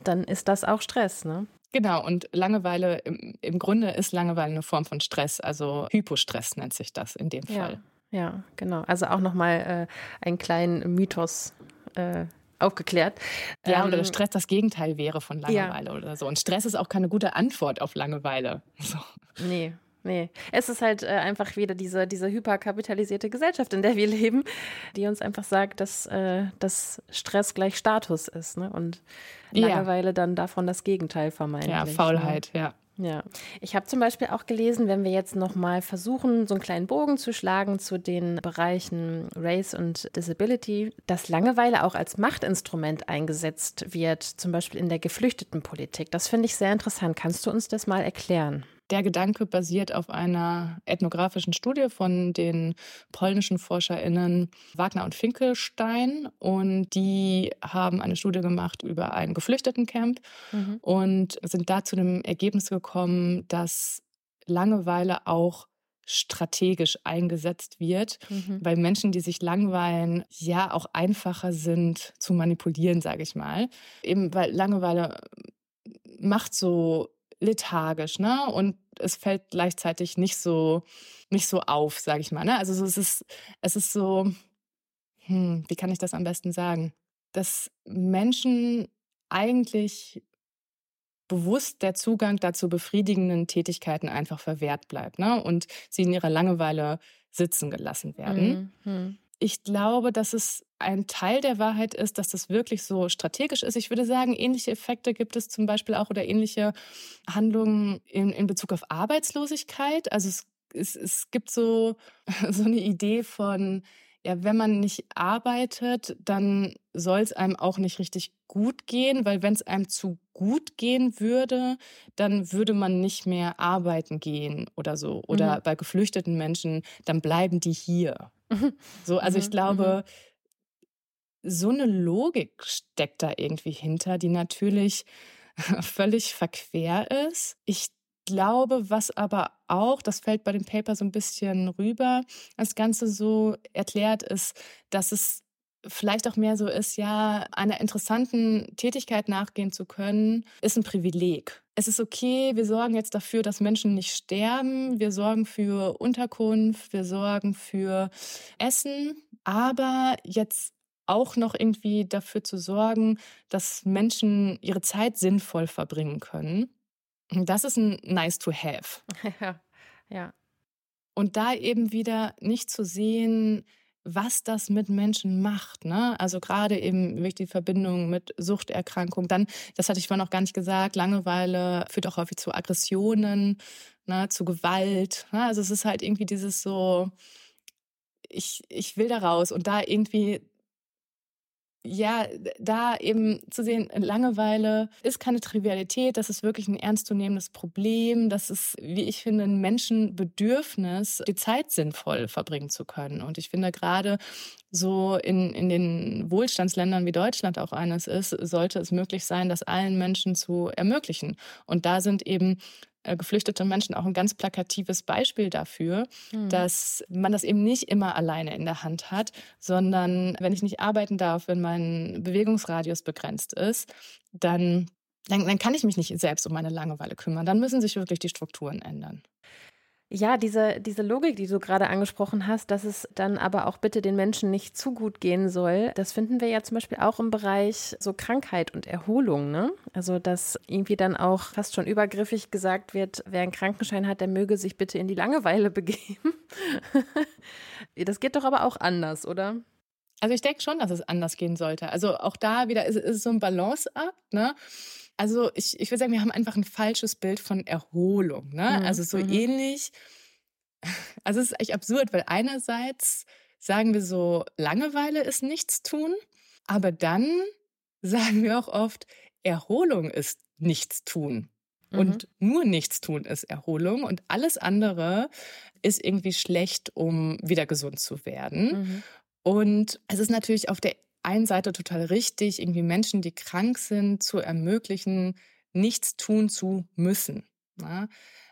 dann ist das auch Stress, ne? Genau, und Langeweile, im, im Grunde ist Langeweile eine Form von Stress, also Hypostress nennt sich das in dem Fall. Ja, ja genau. Also auch nochmal äh, einen kleinen Mythos äh, aufgeklärt. Ja, ähm, oder Stress das Gegenteil wäre von Langeweile ja. oder so. Und Stress ist auch keine gute Antwort auf Langeweile. *laughs* So. Nee, Nee, es ist halt äh, einfach wieder diese, diese hyperkapitalisierte Gesellschaft, in der wir leben, die uns einfach sagt, dass, äh, dass Stress gleich Status ist ne? und Langeweile ja. dann davon das Gegenteil vermeintlich. Ja, Faulheit, ne? ja. Ja, ich habe zum Beispiel auch gelesen, wenn wir jetzt nochmal versuchen, so einen kleinen Bogen zu schlagen zu den Bereichen Race und Disability, dass Langeweile auch als Machtinstrument eingesetzt wird, zum Beispiel in der Geflüchtetenpolitik. Das finde ich sehr interessant. Kannst du uns das mal erklären? Der Gedanke basiert auf einer ethnografischen Studie von den polnischen ForscherInnen Wagner und Finkelstein. Und die haben eine Studie gemacht über ein Geflüchtetencamp mhm. und sind da zu dem Ergebnis gekommen, dass Langeweile auch strategisch eingesetzt wird, mhm. weil Menschen, die sich langweilen, ja auch einfacher sind zu manipulieren, sage ich mal. Eben weil Langeweile macht so lethargisch, ne? Und es fällt gleichzeitig nicht so, nicht so auf, sage ich mal. Ne? Also es ist, es ist so, hm, wie kann ich das am besten sagen? Dass Menschen eigentlich bewusst der Zugang dazu befriedigenden Tätigkeiten einfach verwehrt bleibt, ne? Und sie in ihrer Langeweile sitzen gelassen werden. Mhm. Ich glaube, dass es ein Teil der Wahrheit ist, dass das wirklich so strategisch ist. Ich würde sagen, ähnliche Effekte gibt es zum Beispiel auch oder ähnliche Handlungen in, in Bezug auf Arbeitslosigkeit. Also es, es, es gibt so, *laughs* so eine Idee von, ja, wenn man nicht arbeitet, dann soll es einem auch nicht richtig gut gehen, weil wenn es einem zu gut gehen würde, dann würde man nicht mehr arbeiten gehen oder so. Oder mhm. bei geflüchteten Menschen, dann bleiben die hier. *laughs* So, also ich mhm, glaube, mhm. so eine Logik steckt da irgendwie hinter, die natürlich *laughs* völlig verquer ist. Ich glaube, was aber auch, das fällt bei dem Paper so ein bisschen rüber, das Ganze so erklärt ist, dass es vielleicht auch mehr so ist, ja, einer interessanten Tätigkeit nachgehen zu können, ist ein Privileg. Es ist okay, wir sorgen jetzt dafür, dass Menschen nicht sterben, wir sorgen für Unterkunft, wir sorgen für Essen, aber jetzt auch noch irgendwie dafür zu sorgen, dass Menschen ihre Zeit sinnvoll verbringen können. Das ist ein nice to have. *laughs* Ja, ja. Und da eben wieder nicht zu sehen, was das mit Menschen macht. Ne? Also gerade eben wirklich die Verbindung mit Suchterkrankung. Dann, das hatte ich vorhin noch gar nicht gesagt, Langeweile führt auch häufig zu Aggressionen, ne, zu Gewalt. Ne? Also es ist halt irgendwie dieses so, ich, ich will da raus und da irgendwie ja, da eben zu sehen, Langeweile ist keine Trivialität, das ist wirklich ein ernstzunehmendes Problem, das ist, wie ich finde, ein Menschenbedürfnis, die Zeit sinnvoll verbringen zu können. Und ich finde gerade so in, in den Wohlstandsländern wie Deutschland auch eines ist, sollte es möglich sein, das allen Menschen zu ermöglichen. Und da sind eben geflüchtete Menschen auch ein ganz plakatives Beispiel dafür, mhm. dass man das eben nicht immer alleine in der Hand hat, sondern wenn ich nicht arbeiten darf, wenn mein Bewegungsradius begrenzt ist, dann, dann, dann kann ich mich nicht selbst um meine Langeweile kümmern. Dann müssen sich wirklich die Strukturen ändern. Ja, diese, diese Logik, die du gerade angesprochen hast, dass es dann aber auch bitte den Menschen nicht zu gut gehen soll, das finden wir ja zum Beispiel auch im Bereich so Krankheit und Erholung. Ne? Also, dass irgendwie dann auch fast schon übergriffig gesagt wird, wer einen Krankenschein hat, der möge sich bitte in die Langeweile *laughs* begeben. das geht doch aber auch anders, oder? Also ich denke schon, dass es anders gehen sollte. Also auch da wieder ist, ist so ein Balanceakt, ne? Also ich, ich würde sagen, wir haben einfach ein falsches Bild von Erholung. Ne? Mhm. Also so mhm. ähnlich. *laughs* Also es ist echt absurd, weil einerseits sagen wir so, Langeweile ist nichts tun, aber dann *laughs* sagen wir auch oft, Erholung ist nichts tun. Mhm. Und nur nichts tun ist Erholung und alles andere ist irgendwie schlecht, um wieder gesund zu werden. Mhm. Und es ist natürlich auf der einen Seite total richtig, irgendwie Menschen, die krank sind, zu ermöglichen, nichts tun zu müssen. Ja?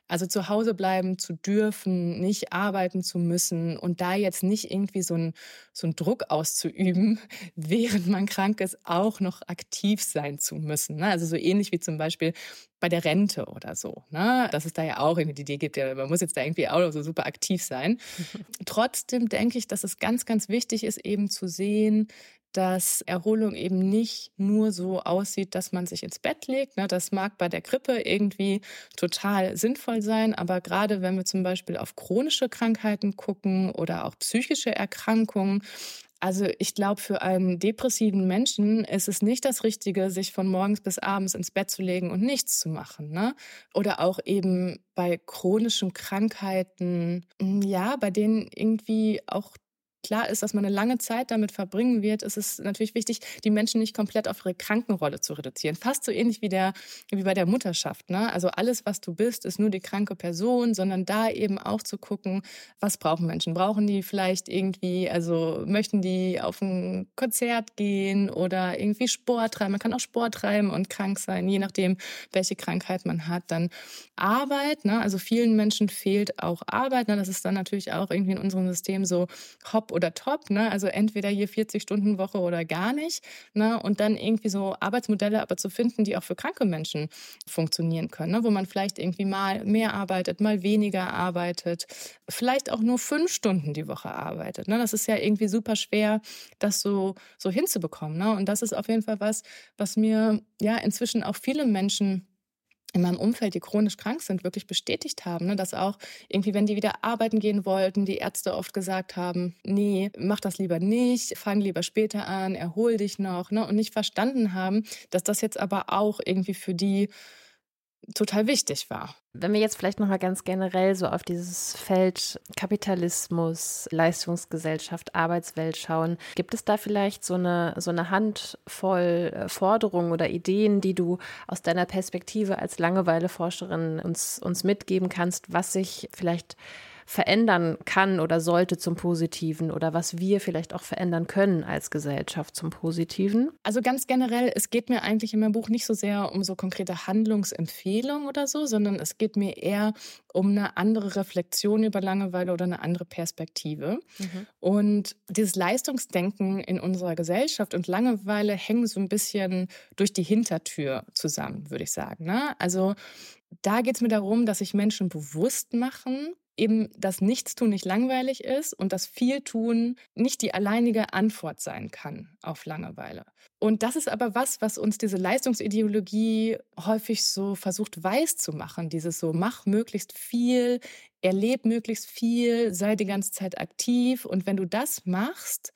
Also zu Hause bleiben zu dürfen, nicht arbeiten zu müssen und da jetzt nicht irgendwie so ein, so Druck auszuüben, *laughs* während man krank ist, auch noch aktiv sein zu müssen. Ne? Also so ähnlich wie zum Beispiel bei der Rente oder so. Ne? Dass es da ja auch irgendwie die Idee gibt, ja, man muss jetzt da irgendwie auch so super aktiv sein. *laughs* Trotzdem denke ich, dass es ganz, ganz wichtig ist, eben zu sehen, dass Erholung eben nicht nur so aussieht, dass man sich ins Bett legt. Ne? Das mag bei der Grippe irgendwie total sinnvoll sein, aber gerade wenn wir zum Beispiel auf chronische Krankheiten gucken oder auch psychische Erkrankungen, also ich glaube, für einen depressiven Menschen ist es nicht das Richtige, sich von morgens bis abends ins Bett zu legen und nichts zu machen. Ne? Oder auch eben bei chronischen Krankheiten, ja, bei denen irgendwie auch klar ist, dass man eine lange Zeit damit verbringen wird, ist es natürlich wichtig, die Menschen nicht komplett auf ihre Krankenrolle zu reduzieren. Fast so ähnlich wie, der, wie bei der Mutterschaft. Ne? Also alles, was du bist, ist nur die kranke Person, sondern da eben auch zu gucken, was brauchen Menschen? Brauchen die vielleicht irgendwie, also möchten die auf ein Konzert gehen oder irgendwie Sport treiben? Man kann auch Sport treiben und krank sein, je nachdem, welche Krankheit man hat. Dann Arbeit, ne? also vielen Menschen fehlt auch Arbeit. Ne? Das ist dann natürlich auch irgendwie in unserem System so hopp oder top, ne? Also entweder hier 40 Stunden Woche oder gar nicht, ne? Und dann irgendwie so Arbeitsmodelle aber zu finden, die auch für kranke Menschen funktionieren können, ne? wo man vielleicht irgendwie mal mehr arbeitet, mal weniger arbeitet, vielleicht auch nur fünf Stunden die Woche arbeitet. Ne? Das ist ja irgendwie super schwer, das so so hinzubekommen. Ne? Und das ist auf jeden Fall was, was mir ja inzwischen auch viele Menschen in meinem Umfeld, die chronisch krank sind, wirklich bestätigt haben, ne? dass auch irgendwie, wenn die wieder arbeiten gehen wollten, die Ärzte oft gesagt haben, nee, mach das lieber nicht, fang lieber später an, erhol dich noch, ne? und nicht verstanden haben, dass das jetzt aber auch irgendwie für die total wichtig war. Wenn wir jetzt vielleicht nochmal ganz generell so auf dieses Feld Kapitalismus, Leistungsgesellschaft, Arbeitswelt schauen, gibt es da vielleicht so eine, so eine Handvoll äh, Forderungen oder Ideen, die du aus deiner Perspektive als Langeweileforscherin uns, uns mitgeben kannst, was sich vielleicht verändern kann oder sollte zum Positiven oder was wir vielleicht auch verändern können als Gesellschaft zum Positiven? Also ganz generell, es geht mir eigentlich in meinem Buch nicht so sehr um so konkrete Handlungsempfehlungen oder so, sondern es geht mir eher um eine andere Reflexion über Langeweile oder eine andere Perspektive. Mhm. Und dieses Leistungsdenken in unserer Gesellschaft und Langeweile hängen so ein bisschen durch die Hintertür zusammen, würde ich sagen. Ne? Also da geht es mir darum, dass sich Menschen bewusst machen, eben das Nichtstun nicht langweilig ist und das Vieltun nicht die alleinige Antwort sein kann auf Langeweile. Und das ist aber was, was uns diese Leistungsideologie häufig so versucht weiß zu machen. Dieses so, mach möglichst viel, erleb möglichst viel, sei die ganze Zeit aktiv. Und wenn du das machst,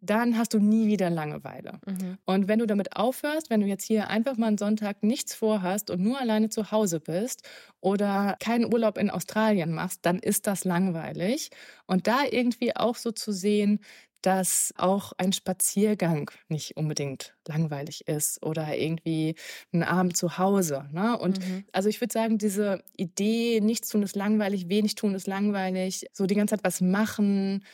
dann hast du nie wieder Langeweile. Mhm. Und wenn du damit aufhörst, wenn du jetzt hier einfach mal einen Sonntag nichts vorhast und nur alleine zu Hause bist oder keinen Urlaub in Australien machst, dann ist das langweilig. Und da irgendwie auch so zu sehen, dass auch ein Spaziergang nicht unbedingt langweilig ist oder irgendwie ein Abend zu Hause. Ne? Und mhm. also ich würde sagen, diese Idee, nichts tun ist langweilig, wenig tun ist langweilig, so die ganze Zeit was machen,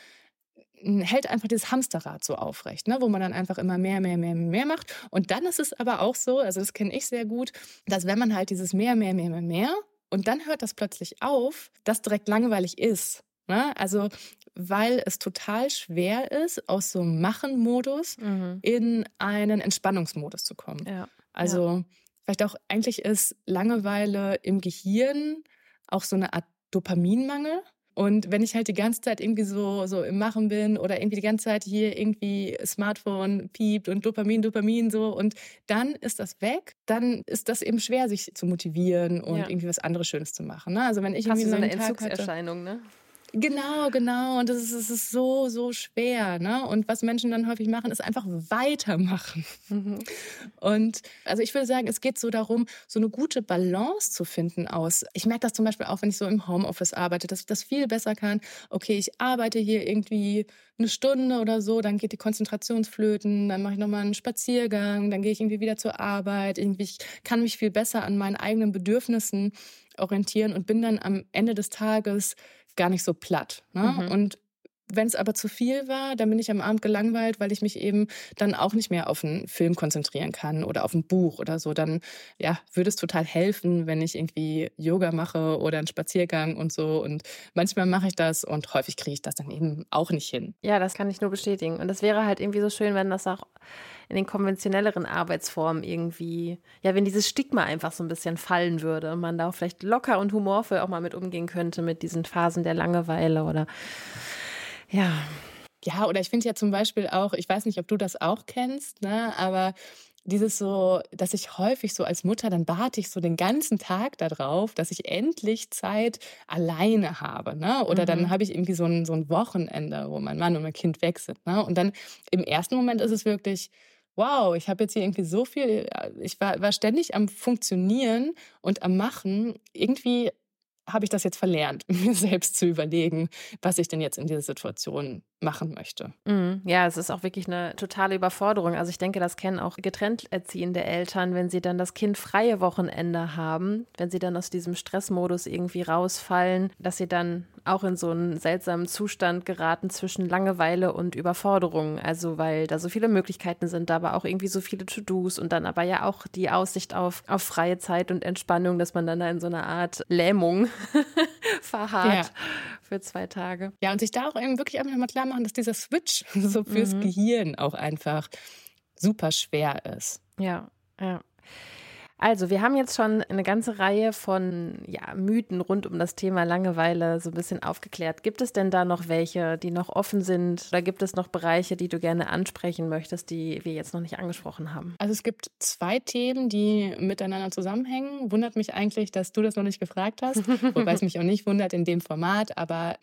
hält einfach dieses Hamsterrad so aufrecht, ne? wo man dann einfach immer mehr, mehr, mehr, mehr macht. Und dann ist es aber auch so, also das kenne ich sehr gut, dass wenn man halt dieses mehr, mehr, mehr, mehr, mehr und dann hört das plötzlich auf, das direkt langweilig ist. Ne? Also weil es total schwer ist, aus so einem Machen-Modus mhm. in einen Entspannungsmodus zu kommen. Ja. Also ja. vielleicht auch eigentlich ist Langeweile im Gehirn auch so eine Art Dopaminmangel. Und wenn ich halt die ganze Zeit irgendwie so, so im Machen bin oder irgendwie die ganze Zeit hier irgendwie Smartphone piept und Dopamin, Dopamin so und dann ist das weg, dann ist das eben schwer, sich zu motivieren und ja. irgendwie was anderes Schönes zu machen. Ne? Also wenn ich Hast irgendwie so eine Entzugserscheinung, ne? Genau, genau. Und das ist, das ist so, so schwer. Ne? Und was Menschen dann häufig machen, ist einfach weitermachen. Mhm. Und also ich würde sagen, es geht so darum, so eine gute Balance zu finden aus. Ich merke das zum Beispiel auch, wenn ich so im Homeoffice arbeite, dass ich das viel besser kann. Okay, ich arbeite hier irgendwie eine Stunde oder so, dann geht die Konzentrationsflöten, dann mache ich nochmal einen Spaziergang, dann gehe ich irgendwie wieder zur Arbeit. Irgendwie, ich kann mich viel besser an meinen eigenen Bedürfnissen orientieren und bin dann am Ende des Tages gar nicht so platt. Ne? Mhm. Und wenn es aber zu viel war, dann bin ich am Abend gelangweilt, weil ich mich eben dann auch nicht mehr auf einen Film konzentrieren kann oder auf ein Buch oder so. Dann ja, würde es total helfen, wenn ich irgendwie Yoga mache oder einen Spaziergang und so. Und manchmal mache ich das und häufig kriege ich das dann eben auch nicht hin. Ja, das kann ich nur bestätigen. Und es wäre halt irgendwie so schön, wenn das auch in den konventionelleren Arbeitsformen irgendwie, ja, wenn dieses Stigma einfach so ein bisschen fallen würde und man da auch vielleicht locker und humorvoll auch mal mit umgehen könnte mit diesen Phasen der Langeweile oder ja. Ja, oder ich finde ja zum Beispiel auch, ich weiß nicht, ob du das auch kennst, ne, aber dieses so, dass ich häufig so als Mutter, dann warte ich so den ganzen Tag darauf, dass ich endlich Zeit alleine habe. Ne? Oder mhm. dann habe ich irgendwie so ein, so ein Wochenende, wo mein Mann und mein Kind weg sind. Ne? Und dann im ersten Moment ist es wirklich, wow, ich habe jetzt hier irgendwie so viel, ich war, war ständig am Funktionieren und am Machen. Irgendwie habe ich das jetzt verlernt, *laughs* mir selbst zu überlegen, was ich denn jetzt in dieser Situation machen möchte. Mhm. Ja, es ist auch wirklich eine totale Überforderung. Also ich denke, das kennen auch getrennt erziehende Eltern, wenn sie dann das Kind freie Wochenende haben, wenn sie dann aus diesem Stressmodus irgendwie rausfallen, dass sie dann auch in so einen seltsamen Zustand geraten zwischen Langeweile und Überforderung. Also weil da so viele Möglichkeiten sind, aber auch irgendwie so viele To-Dos und dann aber ja auch die Aussicht auf, auf freie Zeit und Entspannung, dass man dann da in so einer Art Lähmung *laughs* verharrt ja. für zwei Tage. Ja, und sich da auch eben wirklich einfach mal klar machen, dass dieser Switch *laughs* so fürs mhm. Gehirn auch einfach super schwer ist. Ja, ja. Also, wir haben jetzt schon eine ganze Reihe von ja, Mythen rund um das Thema Langeweile so ein bisschen aufgeklärt. Gibt es denn da noch welche, die noch offen sind? Oder gibt es noch Bereiche, die du gerne ansprechen möchtest, die wir jetzt noch nicht angesprochen haben? Also, es gibt zwei Themen, die miteinander zusammenhängen. Wundert mich eigentlich, dass du das noch nicht gefragt hast, *laughs* wobei es mich auch nicht wundert in dem Format. Aber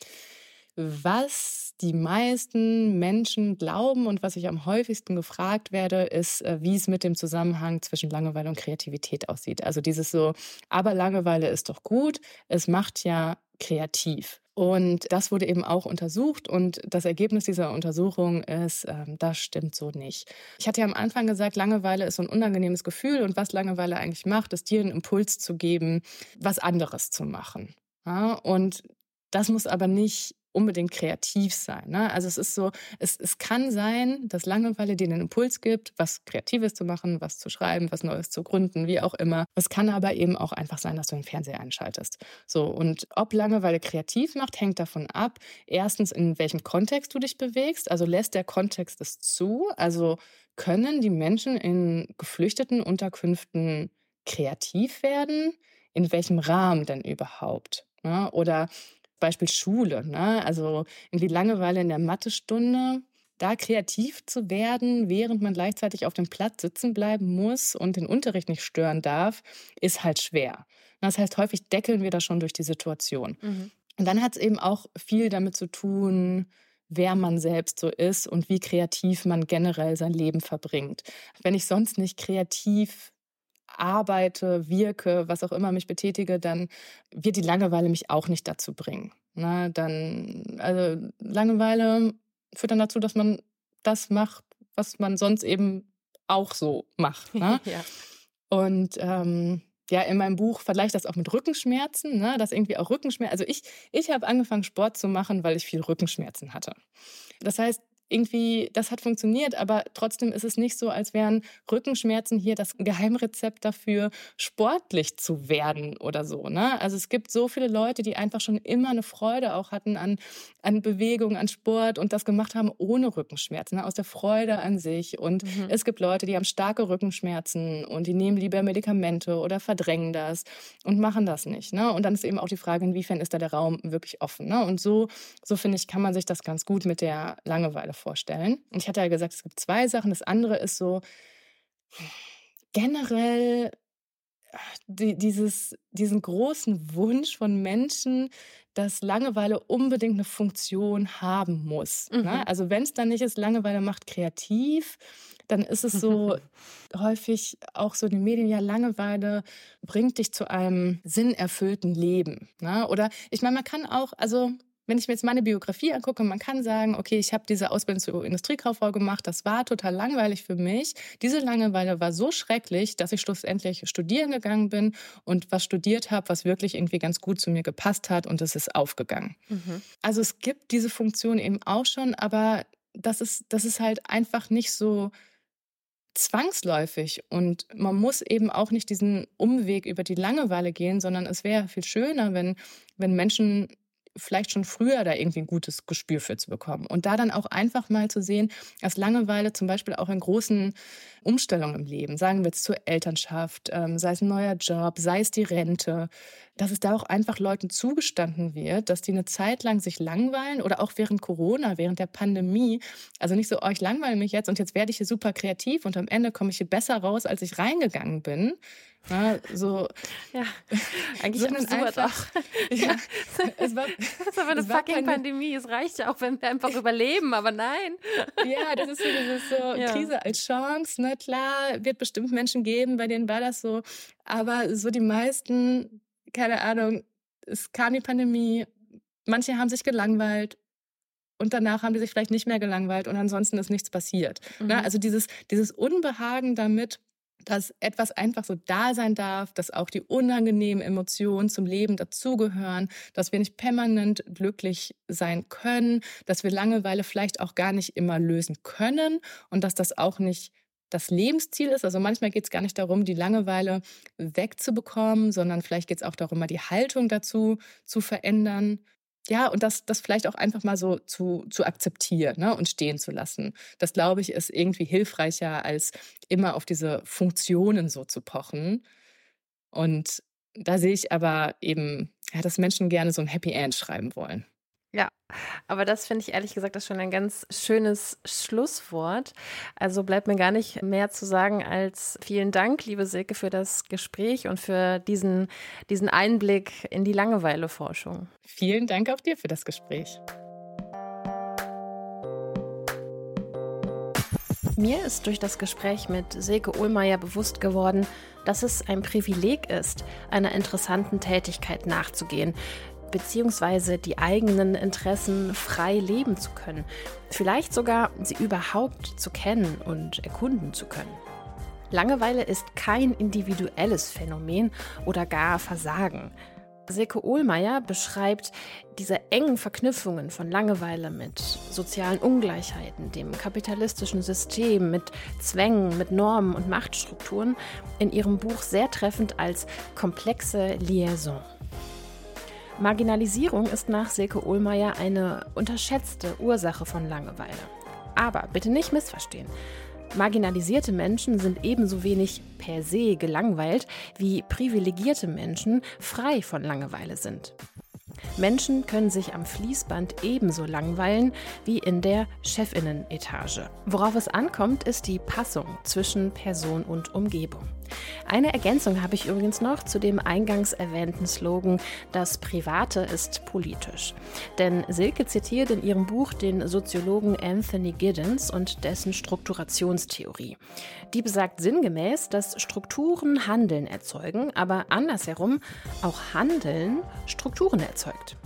was die meisten Menschen glauben und was ich am häufigsten gefragt werde, ist, äh, wie es mit dem Zusammenhang zwischen Langeweile und Kreativität aussieht. Also dieses so, aber Langeweile ist doch gut, es macht ja kreativ. Und das wurde eben auch untersucht und das Ergebnis dieser Untersuchung ist, äh, das stimmt so nicht. Ich hatte ja am Anfang gesagt, Langeweile ist so ein unangenehmes Gefühl und was Langeweile eigentlich macht, ist dir einen Impuls zu geben, was anderes zu machen. Ja, und das muss aber nicht unbedingt kreativ sein. Ne? Also es ist so, es, es kann sein, dass Langeweile dir einen Impuls gibt, was Kreatives zu machen, was zu schreiben, was Neues zu gründen, wie auch immer. Es kann aber eben auch einfach sein, dass du den Fernseher einschaltest. So, und ob Langeweile kreativ macht, hängt davon ab, erstens, in welchem Kontext du dich bewegst. Also lässt der Kontext es zu? Also können die Menschen in geflüchteten Unterkünften kreativ werden? In welchem Rahmen denn überhaupt? Ne? oder Beispiel Schule. Ne? Also irgendwie Langeweile in der Mathestunde, da kreativ zu werden, während man gleichzeitig auf dem Platz sitzen bleiben muss und den Unterricht nicht stören darf, ist halt schwer. Das heißt, häufig deckeln wir das schon durch die Situation. Mhm. Und dann hat es eben auch viel damit zu tun, wer man selbst so ist und wie kreativ man generell sein Leben verbringt. Wenn ich sonst nicht kreativ arbeite, wirke, was auch immer mich betätige, dann wird die Langeweile mich auch nicht dazu bringen. Na, dann, also Langeweile führt dann dazu, dass man das macht, was man sonst eben auch so macht. Ne? *laughs* ja. Und ähm, ja, in meinem Buch vergleiche ich das auch mit Rückenschmerzen, ne? dass irgendwie auch Rückenschmerzen, also ich, ich habe angefangen Sport zu machen, weil ich viel Rückenschmerzen hatte. Das heißt, irgendwie, das hat funktioniert, aber trotzdem ist es nicht so, als wären Rückenschmerzen hier das Geheimrezept dafür, sportlich zu werden oder so. Ne? Also es gibt so viele Leute, die einfach schon immer eine Freude auch hatten an, an Bewegung, an Sport und das gemacht haben ohne Rückenschmerzen, ne? aus der Freude an sich. Und mhm. es gibt Leute, die haben starke Rückenschmerzen und die nehmen lieber Medikamente oder verdrängen das und machen das nicht. Ne? Und dann ist eben auch die Frage, inwiefern ist da der Raum wirklich offen. Ne? Und so, so finde ich, kann man sich das ganz gut mit der Langeweile vorstellen. Und ich hatte ja gesagt, es gibt zwei Sachen. Das andere ist so generell die, dieses, diesen großen Wunsch von Menschen, dass Langeweile unbedingt eine Funktion haben muss. Ne? Mhm. Ne? Also wenn es dann nicht ist, Langeweile macht kreativ, dann ist es so *laughs* häufig auch so in den Medien, ja, Langeweile bringt dich zu einem sinnerfüllten Leben. Ne? Oder ich meine, man kann auch, also wenn ich mir jetzt meine Biografie angucke, man kann sagen, okay, ich habe diese Ausbildung zur Industriekauffrau gemacht, das war total langweilig für mich. Diese Langeweile war so schrecklich, dass ich schlussendlich studieren gegangen bin und was studiert habe, was wirklich irgendwie ganz gut zu mir gepasst hat und es ist aufgegangen. Mhm. Also es gibt diese Funktion eben auch schon, aber das ist, das ist halt einfach nicht so zwangsläufig und man muss eben auch nicht diesen Umweg über die Langeweile gehen, sondern es wäre viel schöner, wenn, wenn Menschen vielleicht schon früher da irgendwie ein gutes Gespür für zu bekommen. Und da dann auch einfach mal zu sehen, dass Langeweile zum Beispiel auch in großen Umstellungen im Leben, sagen wir jetzt zur Elternschaft, ähm, sei es ein neuer Job, sei es die Rente, dass es da auch einfach Leuten zugestanden wird, dass die eine Zeit lang sich langweilen oder auch während Corona, während der Pandemie. Also nicht so, oh, ich langweile mich jetzt und jetzt werde ich hier super kreativ und am Ende komme ich hier besser raus, als ich reingegangen bin, ja, so. Ja, eigentlich so einfach, doch. *laughs* Ja, *laughs* es war, das ist aber eine fucking keine, Pandemie. Es reicht ja auch, wenn wir einfach überleben, aber nein. *laughs* Ja, das ist so dieses so ja. Krise als Chance. Ne? Klar, wird bestimmt Menschen geben, bei denen war das so. Aber so die meisten, keine Ahnung, es kam die Pandemie. Manche haben sich gelangweilt, und danach haben die sich vielleicht nicht mehr gelangweilt und ansonsten ist nichts passiert. Ne? Mhm. Also dieses, dieses Unbehagen damit, dass etwas einfach so da sein darf, dass auch die unangenehmen Emotionen zum Leben dazugehören, dass wir nicht permanent glücklich sein können, dass wir Langeweile vielleicht auch gar nicht immer lösen können und dass das auch nicht das Lebensziel ist. Also manchmal geht es gar nicht darum, die Langeweile wegzubekommen, sondern vielleicht geht es auch darum, mal die Haltung dazu zu verändern ja, und das, das vielleicht auch einfach mal so zu, zu akzeptieren ne, und stehen zu lassen. Das, glaube ich, ist irgendwie hilfreicher, als immer auf diese Funktionen so zu pochen. Und da sehe ich aber eben, ja, dass Menschen gerne so ein Happy End schreiben wollen. Ja, aber das finde ich ehrlich gesagt das schon ein ganz schönes Schlusswort. Also bleibt mir gar nicht mehr zu sagen als vielen Dank, liebe Silke, für das Gespräch und für diesen, diesen Einblick in die Langeweileforschung. Vielen Dank auch dir für das Gespräch. Mir ist durch das Gespräch mit Silke Ohlmeier bewusst geworden, dass es ein Privileg ist, einer interessanten Tätigkeit nachzugehen, beziehungsweise die eigenen Interessen frei leben zu können, vielleicht sogar sie überhaupt zu kennen und erkunden zu können. Langeweile ist kein individuelles Phänomen oder gar Versagen. Silke Ohlmeier beschreibt diese engen Verknüpfungen von Langeweile mit sozialen Ungleichheiten, dem kapitalistischen System, mit Zwängen, mit Normen und Machtstrukturen in ihrem Buch sehr treffend als komplexe Liaison. Marginalisierung ist nach Silke Ohlmeier eine unterschätzte Ursache von Langeweile. Aber bitte nicht missverstehen. Marginalisierte Menschen sind ebenso wenig per se gelangweilt, wie privilegierte Menschen frei von Langeweile sind. Menschen können sich am Fließband ebenso langweilen wie in der Chefinnenetage. Worauf es ankommt, ist die Passung zwischen Person und Umgebung. Eine Ergänzung habe ich übrigens noch zu dem eingangs erwähnten Slogan, das Private ist politisch. Denn Silke zitiert in ihrem Buch den Soziologen Anthony Giddens und dessen Strukturationstheorie. Die besagt sinngemäß, dass Strukturen Handeln erzeugen, aber andersherum auch Handeln Strukturen erzeugt.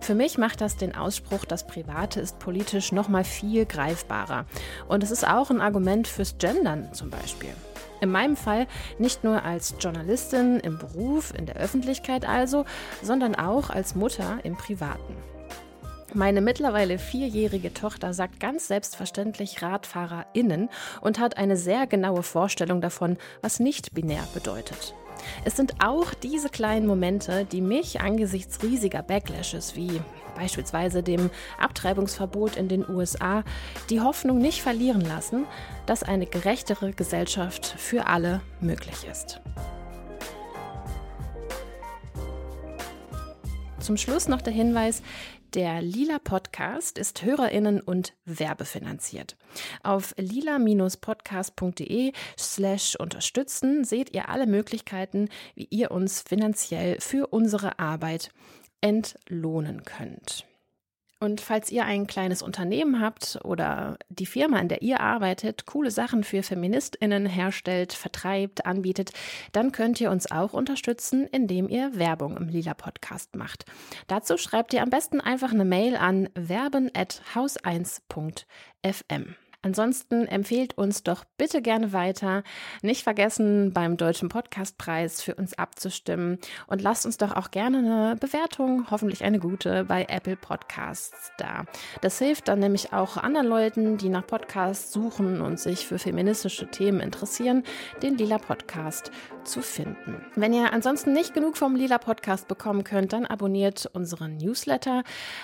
Für mich macht das den Ausspruch, das Private ist politisch noch mal viel greifbarer. Und es ist auch ein Argument fürs Gendern zum Beispiel. In meinem Fall nicht nur als Journalistin im Beruf, in der Öffentlichkeit also, sondern auch als Mutter im Privaten. Meine mittlerweile vierjährige Tochter sagt ganz selbstverständlich RadfahrerInnen und hat eine sehr genaue Vorstellung davon, was nicht binär bedeutet. Es sind auch diese kleinen Momente, die mich angesichts riesiger Backlashes wie beispielsweise dem Abtreibungsverbot in den USA die Hoffnung nicht verlieren lassen, dass eine gerechtere Gesellschaft für alle möglich ist. Zum Schluss noch der Hinweis, der Lila Podcast ist Hörerinnen und werbefinanziert. Auf lila-podcast.de slash unterstützen seht ihr alle Möglichkeiten, wie ihr uns finanziell für unsere Arbeit entlohnen könnt. Und falls ihr ein kleines Unternehmen habt oder die Firma, in der ihr arbeitet, coole Sachen für Feministinnen herstellt, vertreibt, anbietet, dann könnt ihr uns auch unterstützen, indem ihr Werbung im Lila Podcast macht. Dazu schreibt ihr am besten einfach eine Mail an werben@haus1.fm. Ansonsten empfehlt uns doch bitte gerne weiter. Nicht vergessen, beim Deutschen Podcastpreis für uns abzustimmen und lasst uns doch auch gerne eine Bewertung, hoffentlich eine gute, bei Apple Podcasts da. Das hilft dann nämlich auch anderen Leuten, die nach Podcasts suchen und sich für feministische Themen interessieren, den Lila Podcast zu finden. Wenn ihr ansonsten nicht genug vom Lila Podcast bekommen könnt, dann abonniert unseren Newsletter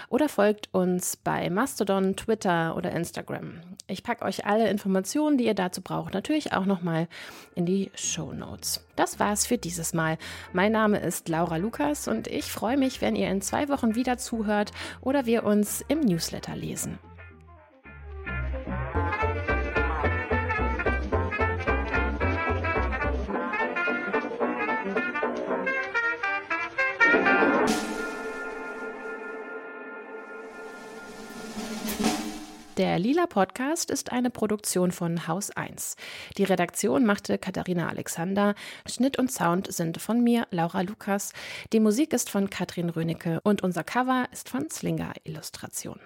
oder folgt uns bei Mastodon, Twitter oder Instagram. Ich packe euch alle Informationen, die ihr dazu braucht, natürlich auch nochmal in die Show Notes. Das war's für dieses Mal. Mein Name ist Laura Lukas und ich freue mich, wenn ihr in zwei Wochen wieder zuhört oder wir uns im Newsletter lesen. Der Lila Podcast ist eine Produktion von Haus 1. Die Redaktion machte Katharina Alexander. Schnitt und Sound sind von mir, Laura Lukas. Die Musik ist von Katrin Rönecke und unser Cover ist von Slinger Illustration.